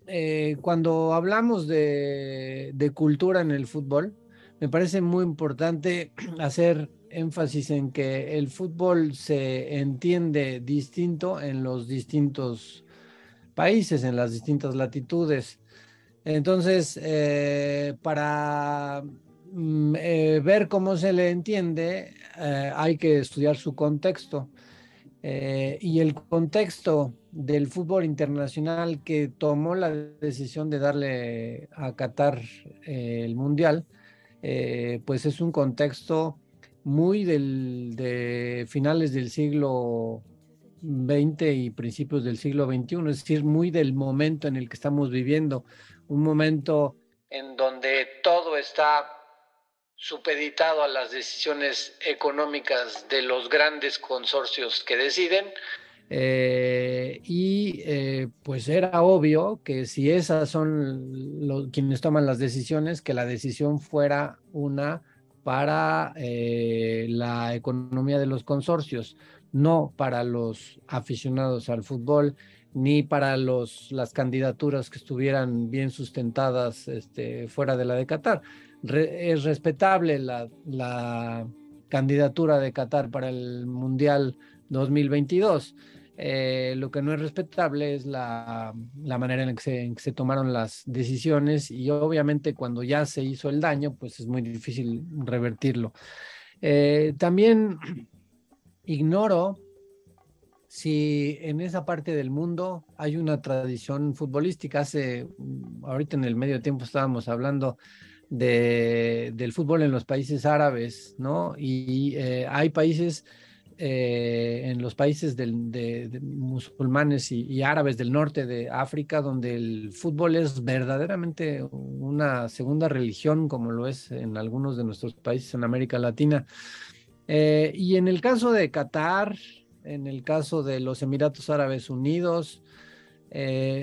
eh, cuando hablamos de cultura en el fútbol, me parece muy importante [CLEARS THROAT] hacer énfasis en que el fútbol se entiende distinto en los distintos países, en las distintas latitudes. Entonces, eh, para mm, eh, ver cómo se le entiende, eh, hay que estudiar su contexto. Y el contexto del fútbol internacional que tomó la decisión de darle a Qatar el Mundial, pues es un contexto muy del, de finales del siglo XX y principios del siglo XXI, es decir, muy del momento en el que estamos viviendo, un momento en donde todo está supeditado a las decisiones económicas de los grandes consorcios que deciden. Eh, y eh, pues era obvio que si esas son los, quienes toman las decisiones, que la decisión fuera una para eh, la economía de los consorcios, no para los aficionados al fútbol, ni para los, las candidaturas que estuvieran bien sustentadas este, fuera de la de Qatar es respetable la, la, candidatura de Qatar para el Mundial 2022. Eh, lo que no es respetable es la, manera en que, se, tomaron las decisiones y obviamente cuando ya se hizo el daño, pues es muy difícil revertirlo. Eh, también ignoro si en esa parte del mundo hay una tradición futbolística. Hace, ahorita en el medio tiempo estábamos hablando de, del fútbol en los países árabes, ¿no? Y eh, hay países, eh, en los países musulmanes y, árabes del norte de África, donde el fútbol es verdaderamente una segunda religión, como lo es en algunos de nuestros países en América Latina. Eh, y en el caso de Qatar, en el caso de los Emiratos Árabes Unidos,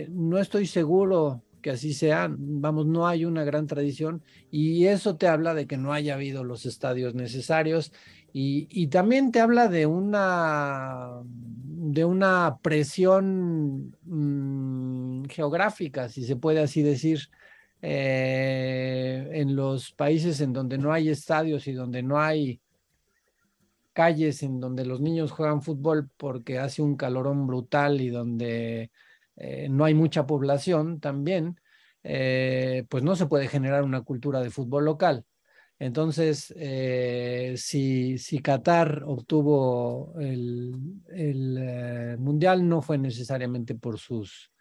no estoy seguro que así sea, vamos, no hay una gran tradición y eso te habla de que no haya habido los estadios necesarios y, también te habla de una, de una presión mm, geográfica, si se puede así decir, eh, en los países en donde no hay estadios y donde no hay calles en donde los niños juegan fútbol porque hace un calorón brutal y donde eh, no hay mucha población también, eh, pues no se puede generar una cultura de fútbol local. Entonces, eh, si, Qatar obtuvo el, el Mundial, no fue necesariamente por sus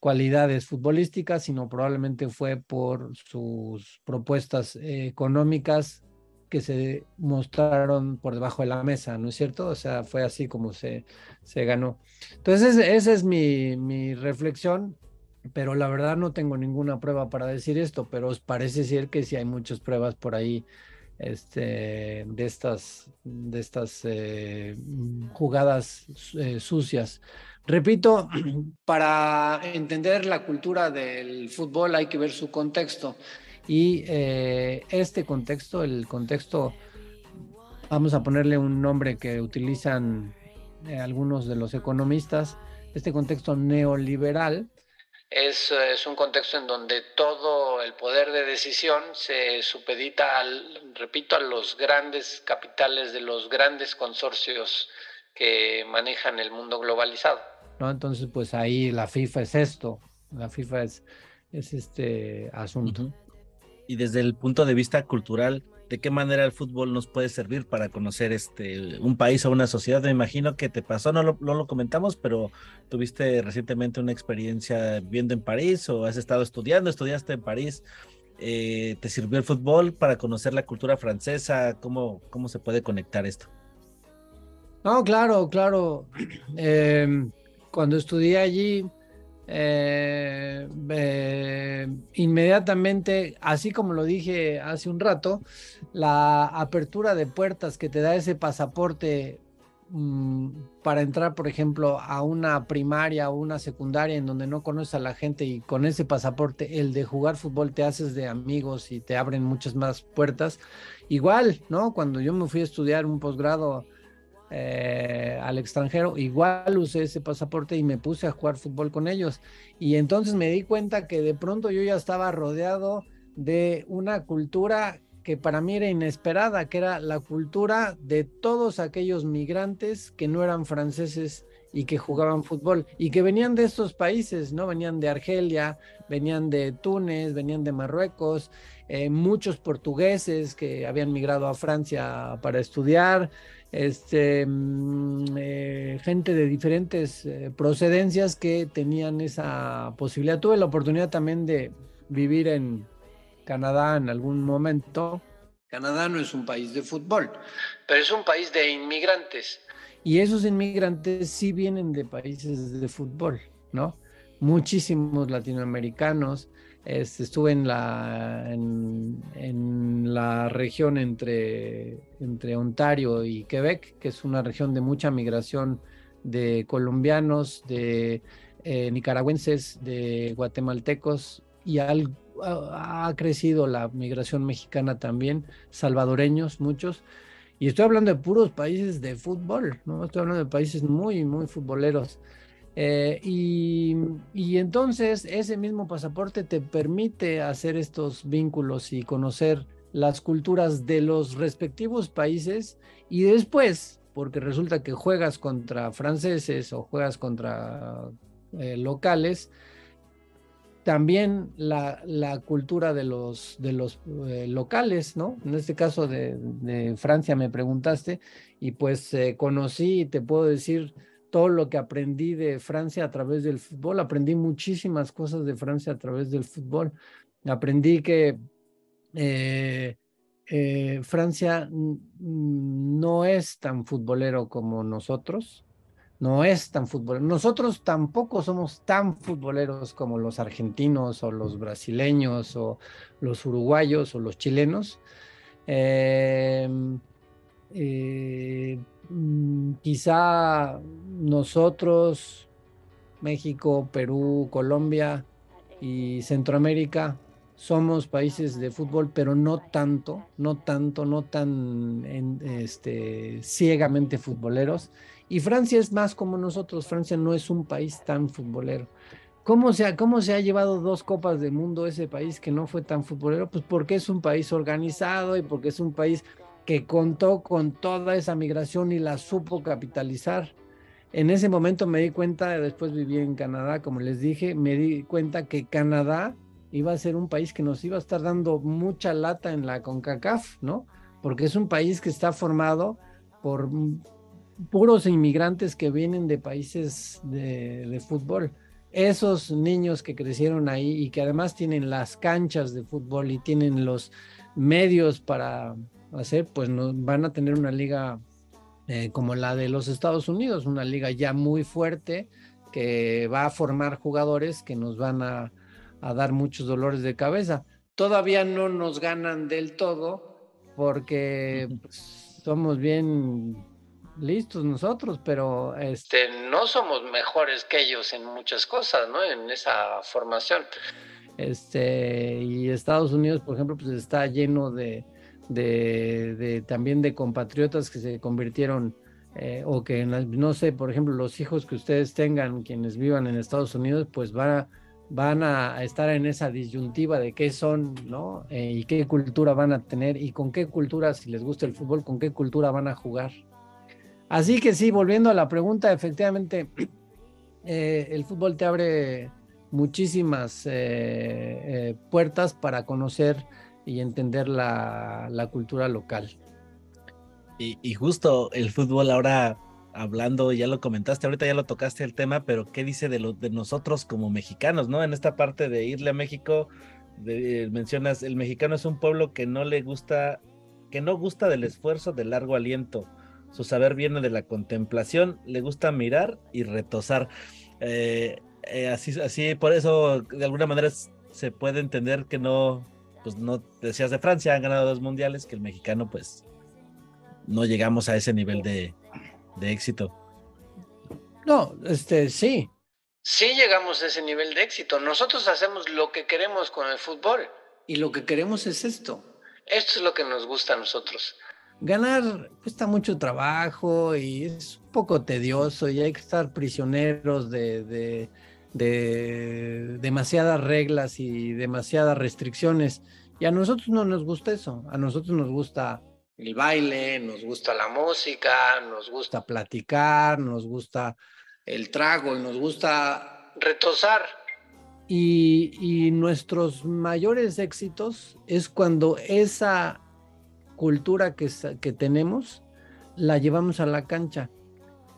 cualidades futbolísticas, sino probablemente fue por sus propuestas económicas que se mostraron por debajo de la mesa, ¿no es cierto? O sea, fue así como se, se ganó. Entonces, esa es mi, mi reflexión, pero la verdad no tengo ninguna prueba para decir esto, pero os parece ser que sí hay muchas pruebas por ahí este, de estas, de estas eh, jugadas eh, sucias. Repito, [CLEARS THROAT] para entender la cultura del fútbol hay que ver su contexto. Y eh, este contexto, el contexto, vamos a ponerle un nombre que utilizan algunos de los economistas, este contexto neoliberal, es, es, un contexto en donde todo el poder de decisión se supedita, al, repito, a los grandes capitales de los grandes consorcios que manejan el mundo globalizado. ¿no? Entonces, pues ahí la FIFA es esto, la FIFA es, es este asunto y desde el punto de vista cultural, ¿de qué manera el fútbol nos puede servir para conocer este, un país o una sociedad? Me imagino que te pasó, no lo, no lo comentamos, pero tuviste recientemente una experiencia viviendo en París o has estado estudiando, estudiaste en París. Eh, ¿Te sirvió el fútbol para conocer la cultura francesa? ¿Cómo, cómo se puede conectar esto? No, claro, claro. [CLEARS THROAT] Em, cuando estudié allí, eh, eh, inmediatamente, así como lo dije hace un rato, la apertura de puertas que te da ese pasaporte mm, para entrar, por ejemplo, a una primaria o una secundaria en donde no conoces a la gente y con ese pasaporte, el de jugar fútbol te haces de amigos y te abren muchas más puertas. Igual, ¿no? Cuando yo me fui a estudiar un posgrado eh, al extranjero, igual usé ese pasaporte y me puse a jugar fútbol con ellos. Y entonces me di cuenta que de pronto yo ya estaba rodeado de una cultura que para mí era inesperada, que era la cultura de todos aquellos migrantes que no eran franceses y que jugaban fútbol y que venían de estos países, ¿no? Venían de Argelia, venían de Túnez, venían de Marruecos, eh, muchos portugueses que habían migrado a Francia para estudiar, este, mm, eh, gente de diferentes eh, procedencias que tenían esa posibilidad. Tuve la oportunidad también de vivir en Canadá en algún momento. Canadá no es un país de fútbol, pero es un país de inmigrantes. Y esos inmigrantes sí vienen de países de fútbol, ¿no? Muchísimos latinoamericanos Este, estuve en la, en, la región entre, entre Ontario y Quebec, que es una región de mucha migración de colombianos, de eh, nicaragüenses, de guatemaltecos y ha, ha crecido la migración mexicana también, salvadoreños muchos. Y estoy hablando de puros países de fútbol, ¿no? Estoy hablando de países muy, muy futboleros. Eh, y, entonces ese mismo pasaporte te permite hacer estos vínculos y conocer las culturas de los respectivos países y después, porque resulta que juegas contra franceses o juegas contra eh, locales, también la, cultura de los, de los eh, locales, ¿no? En este caso de, de, Francia me preguntaste y pues conocí, te puedo decir, todo lo que aprendí de Francia a través del fútbol. Aprendí muchísimas cosas de Francia a través del fútbol. Aprendí que eh, eh, Francia no es tan futbolero como nosotros. No es tan futbolero. Nosotros tampoco somos tan futboleros como los argentinos o los brasileños o los uruguayos o los chilenos. Eh, eh, quizá nosotros, México, Perú, Colombia y Centroamérica somos países de fútbol, pero no tanto, no tanto, no tan este, ciegamente futboleros. Y Francia es más como nosotros, Francia no es un país tan futbolero. ¿Cómo se, ha, ¿Cómo se ha llevado dos copas del mundo ese país que no fue tan futbolero? Pues porque es un país organizado y porque es un país que contó con toda esa migración y la supo capitalizar. En ese momento me di cuenta, después viví en Canadá, como les dije, me di cuenta que Canadá iba a ser un país que nos iba a estar dando mucha lata en la CONCACAF, ¿no? Porque es un país que está formado por puros inmigrantes que vienen de países de, de fútbol. Esos niños que crecieron ahí y que además tienen las canchas de fútbol y tienen los medios para, hacer, pues no, van a tener una liga eh, como la de los Estados Unidos, una liga ya muy fuerte que va a formar jugadores que nos van a, a dar muchos dolores de cabeza. Todavía no nos ganan del todo porque pues, somos bien listos nosotros, pero este no somos mejores que ellos en muchas cosas, ¿no? En esa formación. Este, y Estados Unidos, por ejemplo, pues está lleno de, de, de, también de compatriotas que se convirtieron eh, o que no sé, por ejemplo, los hijos que ustedes tengan, quienes vivan en Estados Unidos, pues van a, van a estar en esa disyuntiva de qué son, ¿no? Eh, y qué cultura van a tener y con qué cultura, si les gusta el fútbol, con qué cultura van a jugar. Así que sí, volviendo a la pregunta, efectivamente, [CLEARS THROAT] eh, el fútbol te abre muchísimas eh, puertas para conocer y entender la, cultura local. Y, y, justo el fútbol ahora hablando, ya lo comentaste, ahorita ya lo tocaste el tema, pero ¿qué dice de, de nosotros como mexicanos, no? En esta parte de irle a México, de, mencionas, el mexicano es un pueblo que no le gusta, que no gusta del esfuerzo de largo aliento. Su saber viene de la contemplación, le gusta mirar y retosar. Eh, eh, así, así, por eso, de alguna manera se puede entender que no, pues no decías de Francia, han ganado dos mundiales, que el mexicano pues no llegamos a ese nivel de, de éxito. No, este sí. Sí llegamos a ese nivel de éxito. Nosotros hacemos lo que queremos con el fútbol. Y lo que queremos es esto. Esto es lo que nos gusta a nosotros. Ganar cuesta mucho trabajo y es un poco tedioso y hay que estar prisioneros de, de de demasiadas reglas y demasiadas restricciones. Y a nosotros no nos gusta eso, a nosotros nos gusta el baile, nos gusta la música, nos gusta platicar, nos gusta el trago y nos gusta retosar. Y, y nuestros mayores éxitos es cuando esa cultura que, que tenemos la llevamos a la cancha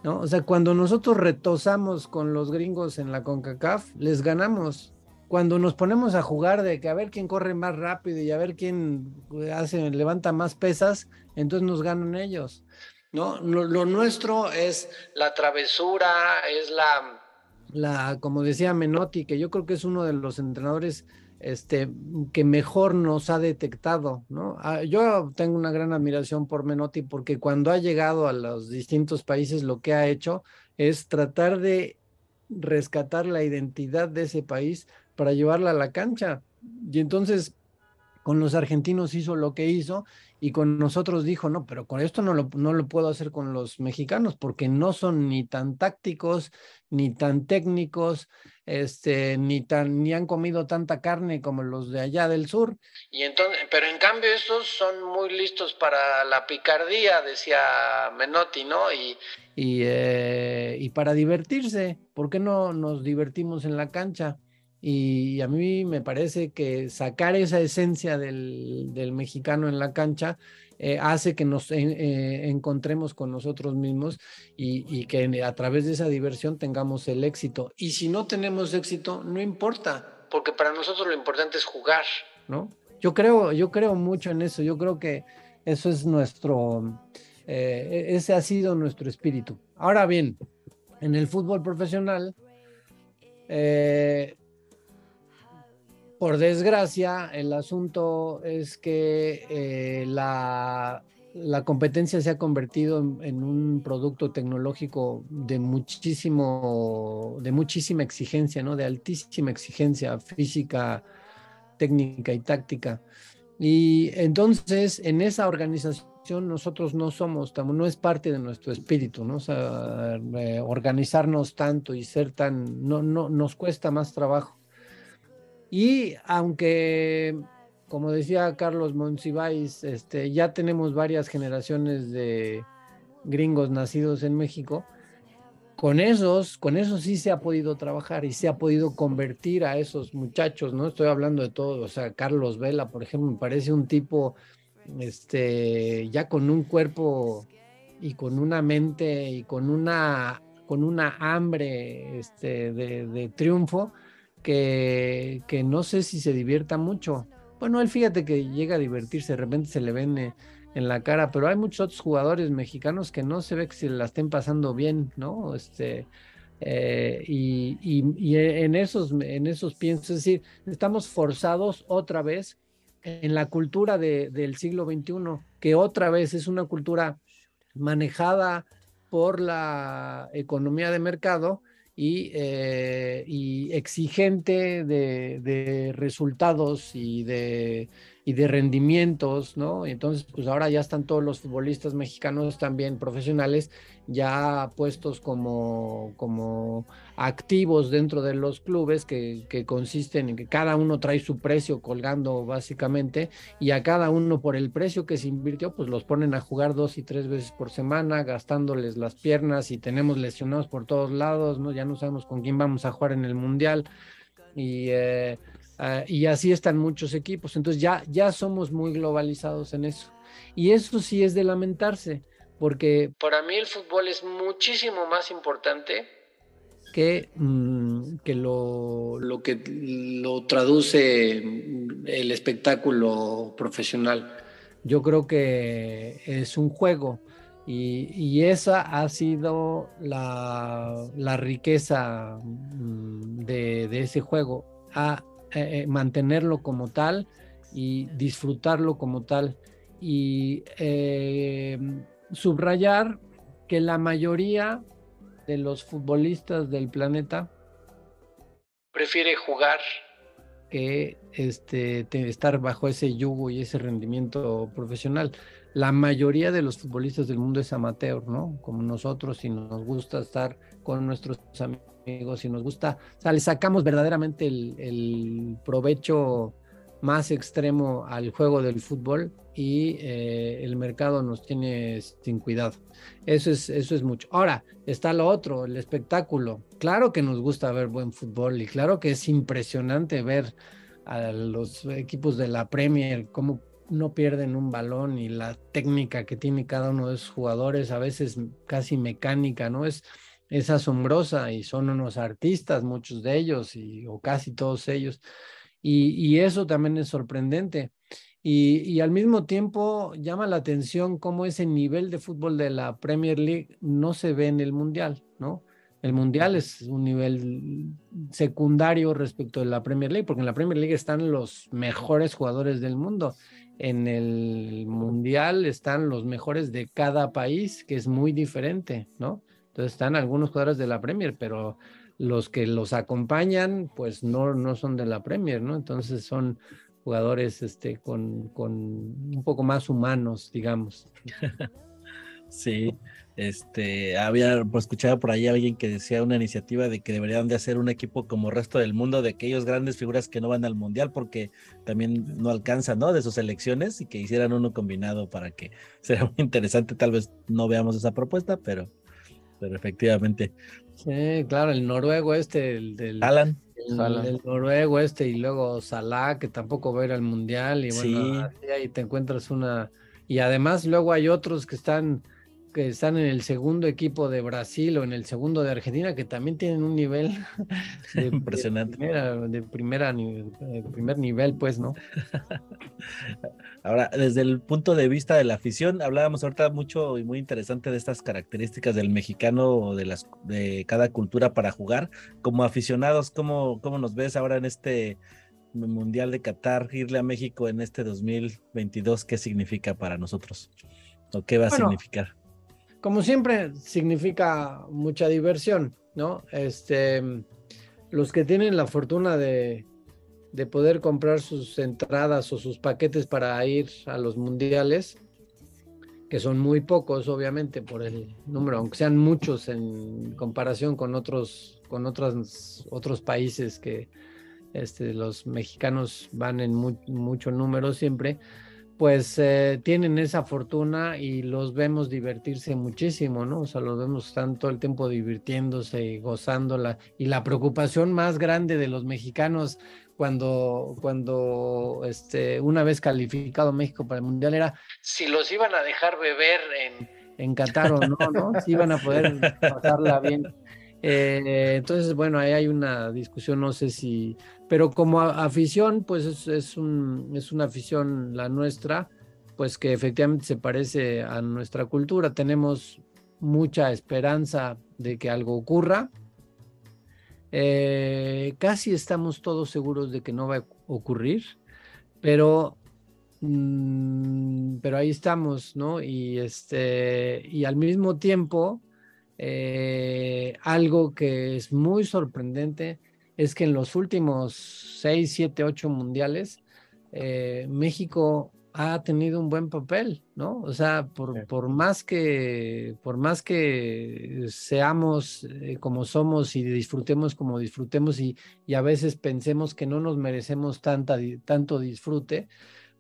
¿no? O sea, cuando nosotros retosamos con los gringos en la CONCACAF, les ganamos. Cuando nos ponemos a jugar de que a ver quién corre más rápido y a ver quién hace, levanta más pesas, entonces nos ganan ellos. ¿no? Lo, lo nuestro es la travesura, es la, la, como decía Menotti, que yo creo que es uno de los entrenadores este, que mejor nos ha detectado, ¿no? Ah, yo tengo una gran admiración por Menotti porque cuando ha llegado a los distintos países lo que ha hecho es tratar de rescatar la identidad de ese país para llevarla a la cancha. Y entonces con los argentinos hizo lo que hizo y con nosotros dijo, no, pero con esto no lo, no lo puedo hacer con los mexicanos porque no son ni tan tácticos, ni tan técnicos, este, ni tan, ni han comido tanta carne como los de allá del sur. Y entonces, pero en cambio estos son muy listos para la picardía, decía Menotti, ¿no? Y, y, eh, y para divertirse, ¿por qué no nos divertimos en la cancha? Y a mí me parece que sacar esa esencia del, del mexicano en la cancha eh, hace que nos eh, encontremos con nosotros mismos y, y, que a través de esa diversión tengamos el éxito. Y si no tenemos éxito, no importa, porque para nosotros lo importante es jugar, ¿no? Yo creo, yo creo mucho en eso, yo creo que eso es nuestro, eh, ese ha sido nuestro espíritu. Ahora bien, en el fútbol profesional, eh, por desgracia, el asunto es que eh, la, la, competencia se ha convertido en, un producto tecnológico de muchísimo, de muchísima exigencia, ¿no? De altísima exigencia física, técnica y táctica. Y entonces, en esa organización nosotros no somos, no es parte de nuestro espíritu, ¿no? O sea, eh, organizarnos tanto y ser tan, no, no, nos cuesta más trabajo. Y aunque, como decía Carlos Monsiváis, este, ya tenemos varias generaciones de gringos nacidos en México, con esos, con esos sí se ha podido trabajar y se ha podido convertir a esos muchachos, ¿no? Estoy hablando de todo, o sea, Carlos Vela, por ejemplo, me parece un tipo, este, ya con un cuerpo y con una mente y con una, con una hambre, este, de, de triunfo, que, no sé si se divierta mucho. Bueno, él fíjate que llega a divertirse, de repente se le ven en la cara, pero hay muchos otros jugadores mexicanos que no se ve que se la estén pasando bien, ¿no? Este, eh, y, en esos, en esos piensos, es decir, estamos forzados otra vez en la cultura de, del siglo XXI, que otra vez es una cultura manejada por la economía de mercado, y, eh, y exigente de, de, resultados y de, y de rendimientos, ¿no? Entonces, pues ahora ya están todos los futbolistas mexicanos también profesionales ya puestos como, como activos dentro de los clubes que, que consisten en que cada uno trae su precio colgando básicamente y a cada uno por el precio que se invirtió, pues los ponen a jugar dos y tres veces por semana, gastándoles las piernas y tenemos lesionados por todos lados, ¿no? Ya no sabemos con quién vamos a jugar en el Mundial y... Eh, Uh, y así están muchos equipos. Entonces ya, ya somos muy globalizados en eso. Y eso sí es de lamentarse, porque para mí el fútbol es muchísimo más importante que, mmm, que lo, lo, que lo traduce el espectáculo profesional. Yo creo que es un juego y, y esa ha sido la, la riqueza de, de, ese juego. Ha, eh, mantenerlo como tal y disfrutarlo como tal y eh, subrayar que la mayoría de los futbolistas del planeta prefiere jugar que este, estar bajo ese yugo y ese rendimiento profesional. La mayoría de los futbolistas del mundo es amateur, ¿no? Como nosotros, y nos gusta estar con nuestros amigos amigos, si nos gusta, o sea, le sacamos verdaderamente el, el provecho más extremo al juego del fútbol y eh, el mercado nos tiene sin cuidado. Eso es, eso es mucho. Ahora, está lo otro, el espectáculo. Claro que nos gusta ver buen fútbol y claro que es impresionante ver a los equipos de la Premier cómo no pierden un balón y la técnica que tiene cada uno de esos jugadores, a veces casi mecánica, ¿no? Es, es asombrosa y son unos artistas, muchos de ellos, y, o casi todos ellos. Y, y eso también es sorprendente. Y, y, al mismo tiempo llama la atención cómo ese nivel de fútbol de la Premier League no se ve en el Mundial, ¿no? el Mundial es un nivel secundario respecto de la Premier League, porque en la Premier League están los mejores jugadores del mundo. En el Mundial están los mejores de cada país, que es muy diferente, ¿no? Entonces están algunos jugadores de la Premier, pero los que los acompañan, pues no, no son de la Premier, ¿no? Entonces son jugadores este, con, con un poco más humanos, digamos. [LAUGHS] Sí, este, había pues, escuchado por ahí alguien que decía una iniciativa de que deberían de hacer un equipo como el resto del mundo de aquellos grandes figuras que no van al mundial porque también no alcanzan, ¿no? De sus elecciones y que hicieran uno combinado para que [LAUGHS] sea muy interesante. Tal vez no veamos esa propuesta, pero, pero efectivamente. Sí, claro, el noruego este, el del Alan. El, el noruego este y luego Salah que tampoco va a ir al mundial y bueno, Sí. ahí te encuentras una y además luego hay otros que están que están en el segundo equipo de Brasil o en el segundo de Argentina que también tienen un nivel [LAUGHS] de, Impresionante. de primera, de primera eh, primer nivel, pues, ¿no? [LAUGHS] Ahora, desde el punto de vista de la afición, hablábamos ahorita mucho y muy interesante de estas características del mexicano o de las de cada cultura para jugar. Como aficionados, ¿cómo, cómo nos ves ahora en este Mundial de Qatar, irle a México en este 2022? ¿Qué significa para nosotros? ¿O qué va a Bueno, significar? Como siempre, significa mucha diversión, ¿no? Este, los que tienen la fortuna de, de poder comprar sus entradas o sus paquetes para ir a los mundiales, que son muy pocos, obviamente, por el número, aunque sean muchos en comparación con otros, con otras, otros países que este, los mexicanos van en mu- mucho número siempre pues eh, tienen esa fortuna y los vemos divertirse muchísimo, ¿no? O sea, los vemos están todo el tiempo divirtiéndose y gozándola. Y la preocupación más grande de los mexicanos cuando, cuando este, una vez calificado México para el Mundial era si los iban a dejar beber en, en Qatar o no, ¿no? Si iban a poder [LAUGHS] pasarla bien. Eh, entonces, bueno, ahí hay una discusión, no sé si, pero como afición, pues es, es, un, es una afición la nuestra, pues que efectivamente se parece a nuestra cultura. Tenemos mucha esperanza de que algo ocurra. Eh, casi estamos todos seguros de que no va a ocurrir, pero, mm, pero ahí estamos, ¿no? Y, este, y al mismo tiempo, eh, algo que es muy sorprendente es que en los últimos 6, 7, 8 mundiales, eh, México ha tenido un buen papel, ¿no? O sea, por, por más que por más que seamos eh, como somos y disfrutemos como disfrutemos y, y a veces pensemos que no nos merecemos tanta, tanto disfrute,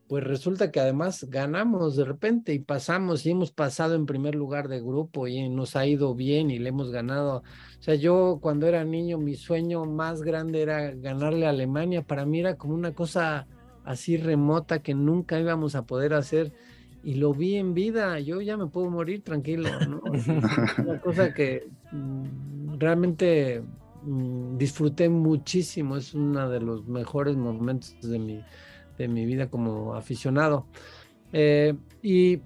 pues resulta que además ganamos de repente y pasamos y hemos pasado en primer lugar de grupo y nos ha ido bien y le hemos ganado. O sea, yo cuando era niño mi sueño más grande era ganarle a Alemania. Para mí era como una cosa así remota que nunca íbamos a poder hacer y lo vi en vida. Yo ya me puedo morir tranquilo, una cosa que mm, realmente mm, disfruté muchísimo. Es uno de los mejores momentos de mi, de mi vida como aficionado. Eh, y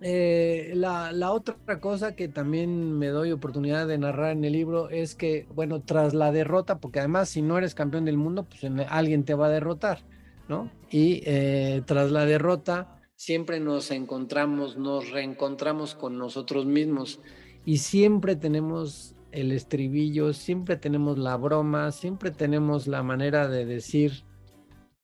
eh, la, otra cosa que también me doy oportunidad de narrar en el libro es que, bueno, tras la derrota, porque además si no eres campeón del mundo, pues en- alguien te va a derrotar, ¿no? Y eh, tras la derrota siempre nos encontramos, nos reencontramos con nosotros mismos y siempre tenemos el estribillo, siempre tenemos la broma, siempre tenemos la manera de decir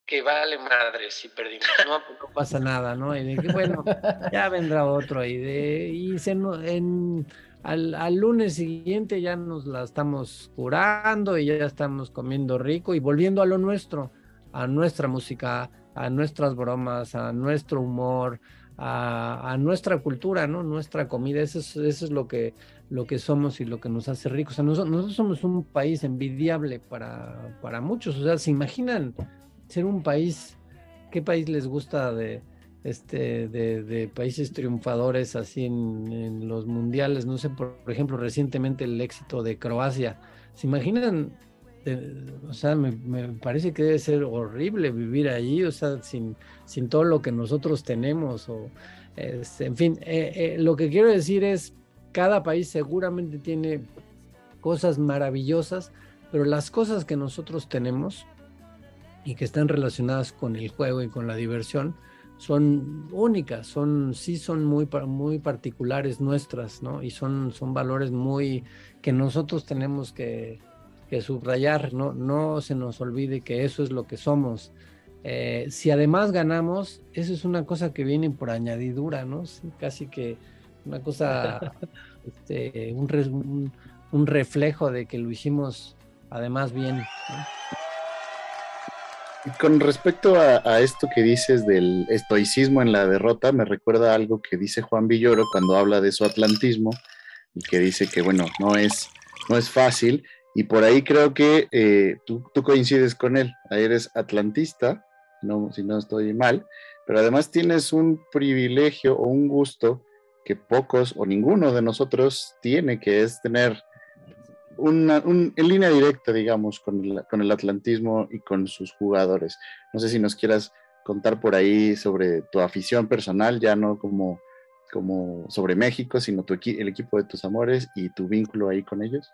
que vale madre si perdimos, no, [LAUGHS] no pasa nada, ¿no? Y de bueno, ya vendrá otro y de y se en al, al lunes siguiente ya nos la estamos curando y ya estamos comiendo rico y volviendo a lo nuestro, a nuestra música, a nuestras bromas, a nuestro humor, a, a nuestra cultura, ¿no? Nuestra comida, eso es, eso es lo que lo que somos y lo que nos hace ricos. O sea, nosotros, nosotros somos un país envidiable para, para muchos. O sea, ¿se imaginan ser un país? ¿Qué país les gusta de, este, de, países triunfadores así en, los mundiales? No sé, por, ejemplo, recientemente el éxito de Croacia. ¿Se imaginan? O sea, me, me parece que debe ser horrible vivir allí, o sea, sin, sin todo lo que nosotros tenemos. O, este, en fin, eh, eh, lo que quiero decir es, cada país seguramente tiene cosas maravillosas, pero las cosas que nosotros tenemos y que están relacionadas con el juego y con la diversión son únicas, son sí son muy muy particulares nuestras, ¿no? Y son son valores muy que nosotros tenemos que, que subrayar, ¿no? No se nos olvide que eso es lo que somos. Eh, si además ganamos, eso es una cosa que viene por añadidura, ¿no? casi que una cosa, [LAUGHS] este, un, un, reflejo de que lo hicimos además bien. Con respecto a, esto que dices del estoicismo en la derrota, me recuerda algo que dice Juan Villoro cuando habla de su atlantismo y que dice que, bueno, no es, no es fácil. Y por ahí creo que eh, tú, tú, coincides con él. Eres atlantista, no, si no estoy mal, pero además tienes un privilegio o un gusto que pocos o ninguno de nosotros tiene, que es tener una, un, en línea directa, digamos, con el, con el atlantismo y con sus jugadores. No sé si nos quieras contar por ahí sobre tu afición personal, ya no como, como sobre México, sino tu, el equipo de tus amores y tu vínculo ahí con ellos.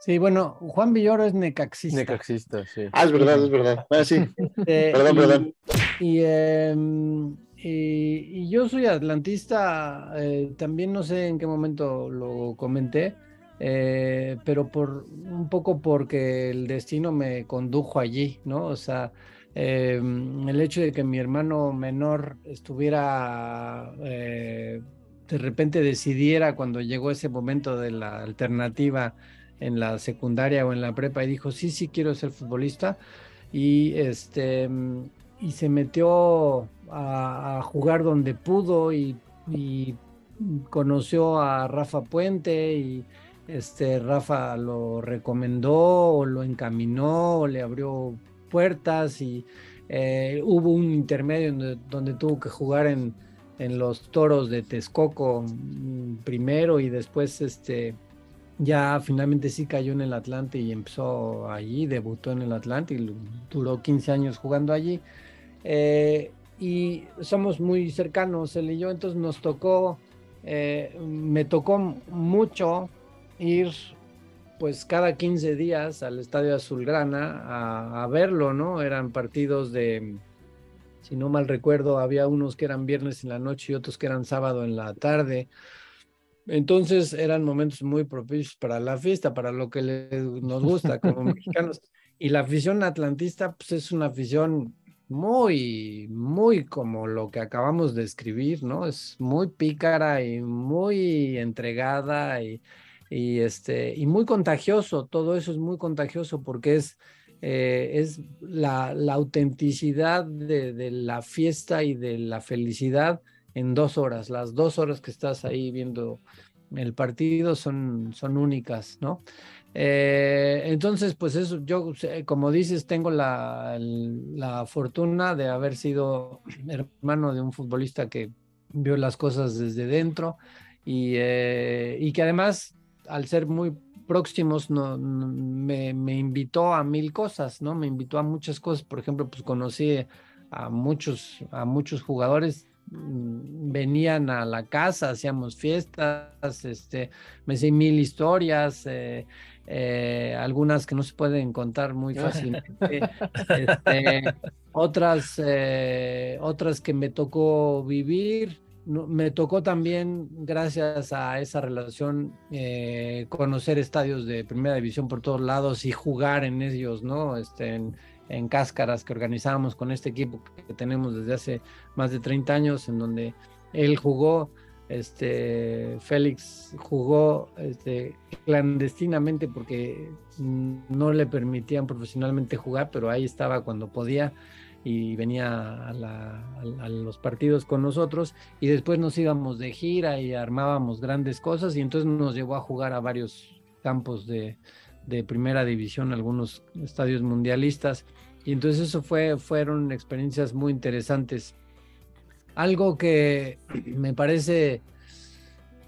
Sí, bueno, Juan Villoro es necaxista. Necaxista, sí. Ah, es verdad, es verdad. Ah, sí. Este, perdón, perdón. Em, y, yo soy atlantista, eh, también no sé en qué momento lo comenté, eh, pero por un poco porque el destino me condujo allí, ¿no? O sea, em, el hecho de que mi hermano menor estuviera, eh, de repente decidiera cuando llegó ese momento de la alternativa en la secundaria o en la prepa y dijo, sí, sí, quiero ser futbolista. Y, este, y se metió a, jugar donde pudo y, conoció a Rafa Puente y este, Rafa lo recomendó o lo encaminó o le abrió puertas y eh, hubo un intermedio donde, tuvo que jugar en, en los toros de Texcoco mm, primero y después este, ya finalmente sí cayó en el Atlante y empezó allí, debutó en el Atlante y duró 15 años jugando allí. Eh, y somos muy cercanos, él y yo, entonces nos tocó, eh, me tocó mucho ir pues cada 15 días al Estadio Azulgrana a, a verlo, ¿no? Eran partidos de, si no mal recuerdo, había unos que eran viernes en la noche y otros que eran sábado en la tarde. Entonces eran momentos muy propicios para la fiesta, para lo que nos gusta como [LAUGHS] mexicanos. Y la afición atlantista, pues es una afición muy, muy como lo que acabamos de escribir, ¿no? Es muy pícara y muy entregada y, y este, y muy contagioso. Todo eso es muy contagioso porque es, eh, es la, autenticidad de, la fiesta y de la felicidad en dos horas. Las dos horas que estás ahí viendo el partido son, son únicas, ¿no? Eh, entonces, pues eso, yo, como dices, tengo la, la, fortuna de haber sido [CLEARS THROAT] hermano de un futbolista que vio las cosas desde dentro y, eh, y que además, al ser muy próximos, no, me, me, invitó a mil cosas, ¿no? Me invitó a muchas cosas. Por ejemplo, pues conocí a muchos, a muchos jugadores Mm, venían a la casa, hacíamos fiestas, este, me sé mil historias, eh, eh, algunas que no se pueden contar muy fácilmente, este, otras, eh, otras que me tocó vivir. Me tocó también, gracias a esa relación, conocer estadios de primera división por todos lados y jugar en ellos, ¿no? Este, en, en Cáscaras que organizábamos con este equipo que tenemos desde hace más de 30 años, en donde él jugó, este, Félix jugó este, clandestinamente porque no le permitían profesionalmente jugar, pero ahí estaba cuando podía y venía a, los partidos con nosotros y después nos íbamos de gira y armábamos grandes cosas y entonces nos llevó a jugar a varios campos de, de primera división, algunos estadios mundialistas. Y entonces eso fue, fueron experiencias muy interesantes. Algo que me parece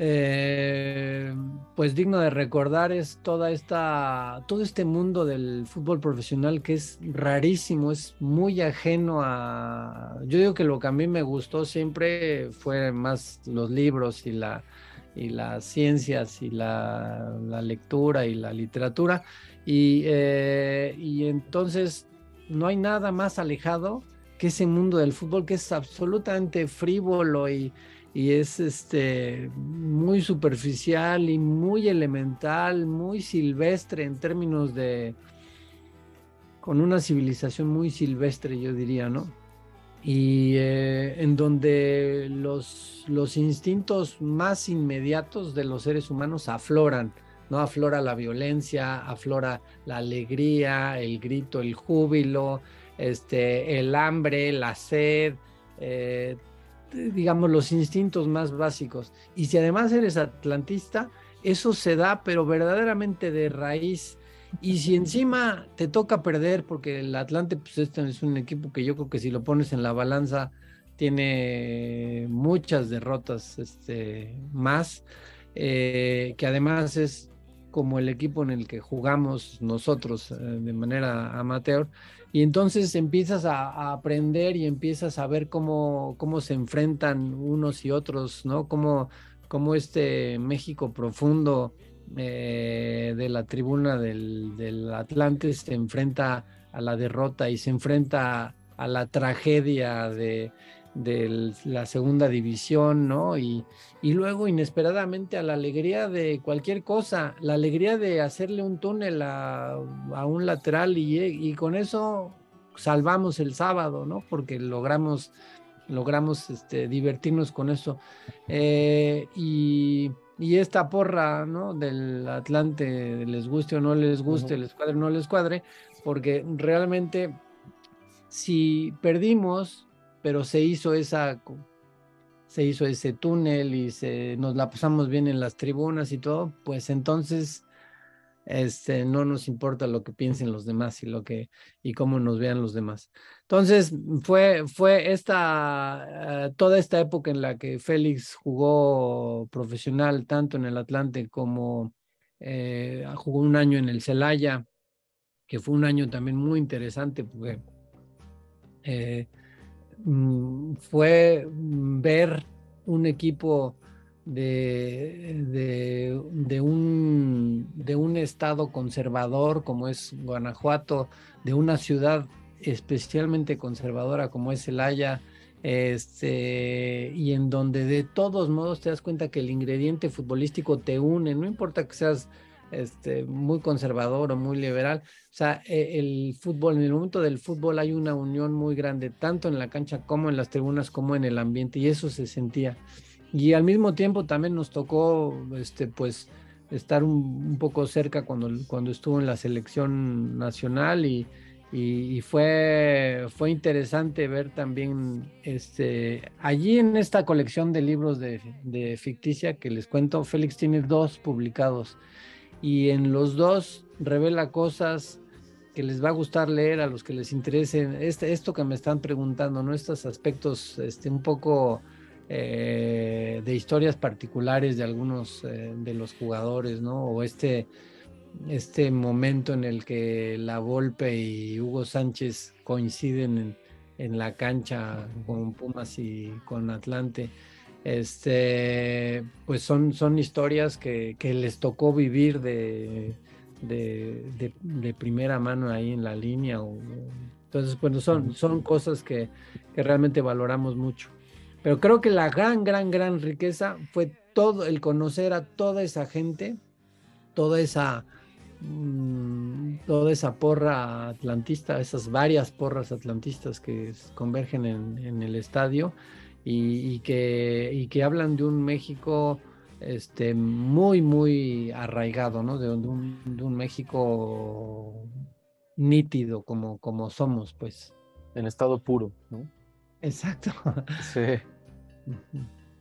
eh, pues digno de recordar es toda esta, todo este mundo del fútbol profesional que es rarísimo, es muy ajeno a... Yo digo que lo que a mí me gustó siempre fue más los libros y la, y las ciencias y la, lectura y la literatura. Y, eh, y entonces no hay nada más alejado que ese mundo del fútbol que es absolutamente frívolo y, y es este muy superficial y muy elemental, muy silvestre en términos de con una civilización muy silvestre, yo diría, ¿no? Y eh, en donde los, los instintos más inmediatos de los seres humanos afloran, ¿no? Aflora la violencia, aflora la alegría, el grito, el júbilo, este, el hambre, la sed, eh, digamos, los instintos más básicos. Y si además eres atlantista, eso se da, pero verdaderamente de raíz. Y si encima te toca perder, porque el Atlante, pues este es un equipo que yo creo que si lo pones en la balanza, tiene muchas derrotas este, más, eh, que además es como el equipo en el que jugamos nosotros eh, de manera amateur, y entonces empiezas a, aprender y empiezas a ver cómo, cómo se enfrentan unos y otros, ¿no? Cómo, cómo este México profundo eh, de la tribuna del, del Atlante se enfrenta a la derrota y se enfrenta a la tragedia de, de la segunda división, ¿no? Y, y, luego inesperadamente a la alegría de cualquier cosa, la alegría de hacerle un túnel a, a un lateral y, y, con eso salvamos el sábado, ¿no? Porque logramos, logramos este, divertirnos con eso. Eh, y, y, esta porra, ¿no? Del Atlante, les guste o no les guste, les cuadre o no les cuadre, porque realmente si perdimos pero se hizo esa se hizo ese túnel y se, nos la pasamos bien en las tribunas y todo, pues entonces este, no nos importa lo que piensen los demás y lo que y cómo nos vean los demás. Entonces fue fue esta eh, toda esta época en la que Félix jugó profesional tanto en el Atlante como eh, jugó un año en el Celaya, que fue un año también muy interesante porque eh, fue ver un equipo de, de, un, de un estado conservador como es Guanajuato, de una ciudad especialmente conservadora como es el Haya, este, y en donde de todos modos te das cuenta que el ingrediente futbolístico te une, no importa que seas este, muy conservador o muy liberal. O sea, e, el fútbol, en el momento del fútbol hay una unión muy grande, tanto en la cancha como en las tribunas, como en el ambiente, y eso se sentía. Y al mismo tiempo también nos tocó, este, pues, estar un, poco cerca cuando, cuando estuvo en la selección nacional y, y, fue, fue interesante ver también este, allí en esta colección de libros de, de ficticia que les cuento, Félix tiene dos publicados y en los dos revela cosas que les va a gustar leer a los que les interese este, esto que me están preguntando, ¿no? Estos aspectos este, un poco eh, de historias particulares de algunos eh, de los jugadores, ¿no? O este, este momento en el que La Volpe y Hugo Sánchez coinciden en, en la cancha con Pumas y con Atlante este, pues son, son historias que, que les tocó vivir de, de, de, primera mano ahí en la línea. O, entonces, bueno, son, son cosas que, que realmente valoramos mucho. Pero creo que la gran, gran, gran riqueza fue todo el conocer a toda esa gente, toda esa, mm, toda esa porra atlantista, esas varias porras atlantistas que convergen en, en el estadio y, que, y que hablan de un México este, muy, muy arraigado, ¿no? De, un, de un, México nítido como, como somos, pues. En estado puro, ¿no? Exacto. [LAUGHS] Sí.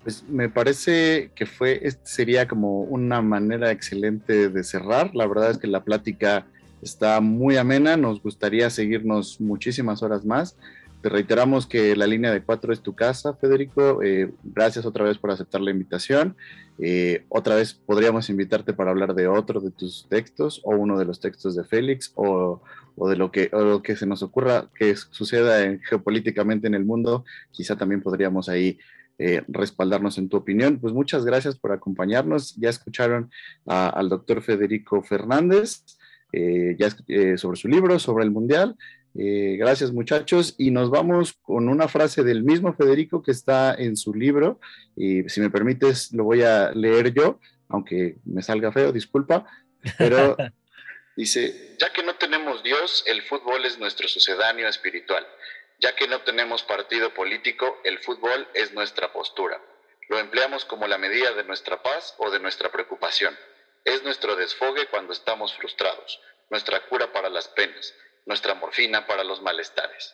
Pues me parece que fue, este sería como una manera excelente de cerrar. La verdad es que la plática está muy amena, nos gustaría seguirnos muchísimas horas más. Te reiteramos que la línea de cuatro es tu casa, Federico. Eh, gracias otra vez por aceptar la invitación. Eh, otra vez podríamos invitarte para hablar de otro de tus textos o uno de los textos de Félix o, de lo que, lo que se nos ocurra que suceda geopolíticamente en el mundo. Quizá también podríamos ahí eh, respaldarnos en tu opinión. Pues muchas gracias por acompañarnos. Ya escucharon al doctor Federico Fernández ya, sobre su libro, sobre el Mundial. Eh, gracias muchachos y nos vamos con una frase del mismo Federico que está en su libro y si me permites lo voy a leer yo, aunque me salga feo, disculpa, pero [LAUGHS] dice, ya que no tenemos Dios, el fútbol es nuestro sucedáneo espiritual. Ya que no tenemos partido político, el fútbol es nuestra postura. Lo empleamos como la medida de nuestra paz o de nuestra preocupación. Es nuestro desfogue cuando estamos frustrados, nuestra cura para las penas, nuestra morfina para los malestares.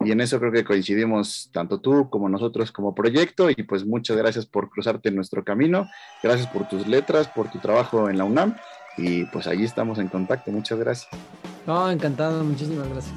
Y en eso creo que coincidimos tanto tú como nosotros como proyecto y pues muchas gracias por cruzarte en nuestro camino, gracias por tus letras, por tu trabajo en la UNAM y pues allí estamos en contacto, muchas gracias. No, encantado, muchísimas gracias.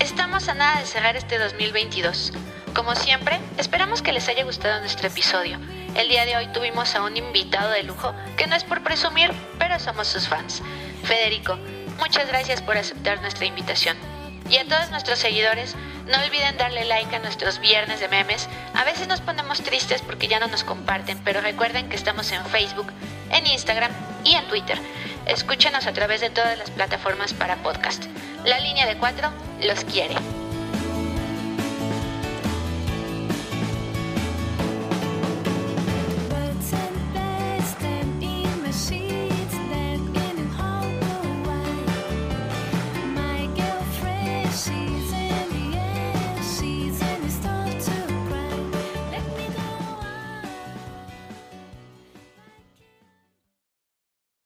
Estamos a nada de cerrar este 2022. Como siempre, esperamos que les haya gustado nuestro episodio. El día de hoy tuvimos a un invitado de lujo que no es por presumir, pero somos sus fans. Federico, muchas gracias por aceptar nuestra invitación. Y a todos nuestros seguidores, no olviden darle like a nuestros viernes de memes. A veces nos ponemos tristes porque ya no nos comparten, pero recuerden que estamos en Facebook, en Instagram y en Twitter. Escúchenos a través de todas las plataformas para podcast. La línea de cuatro los quiere.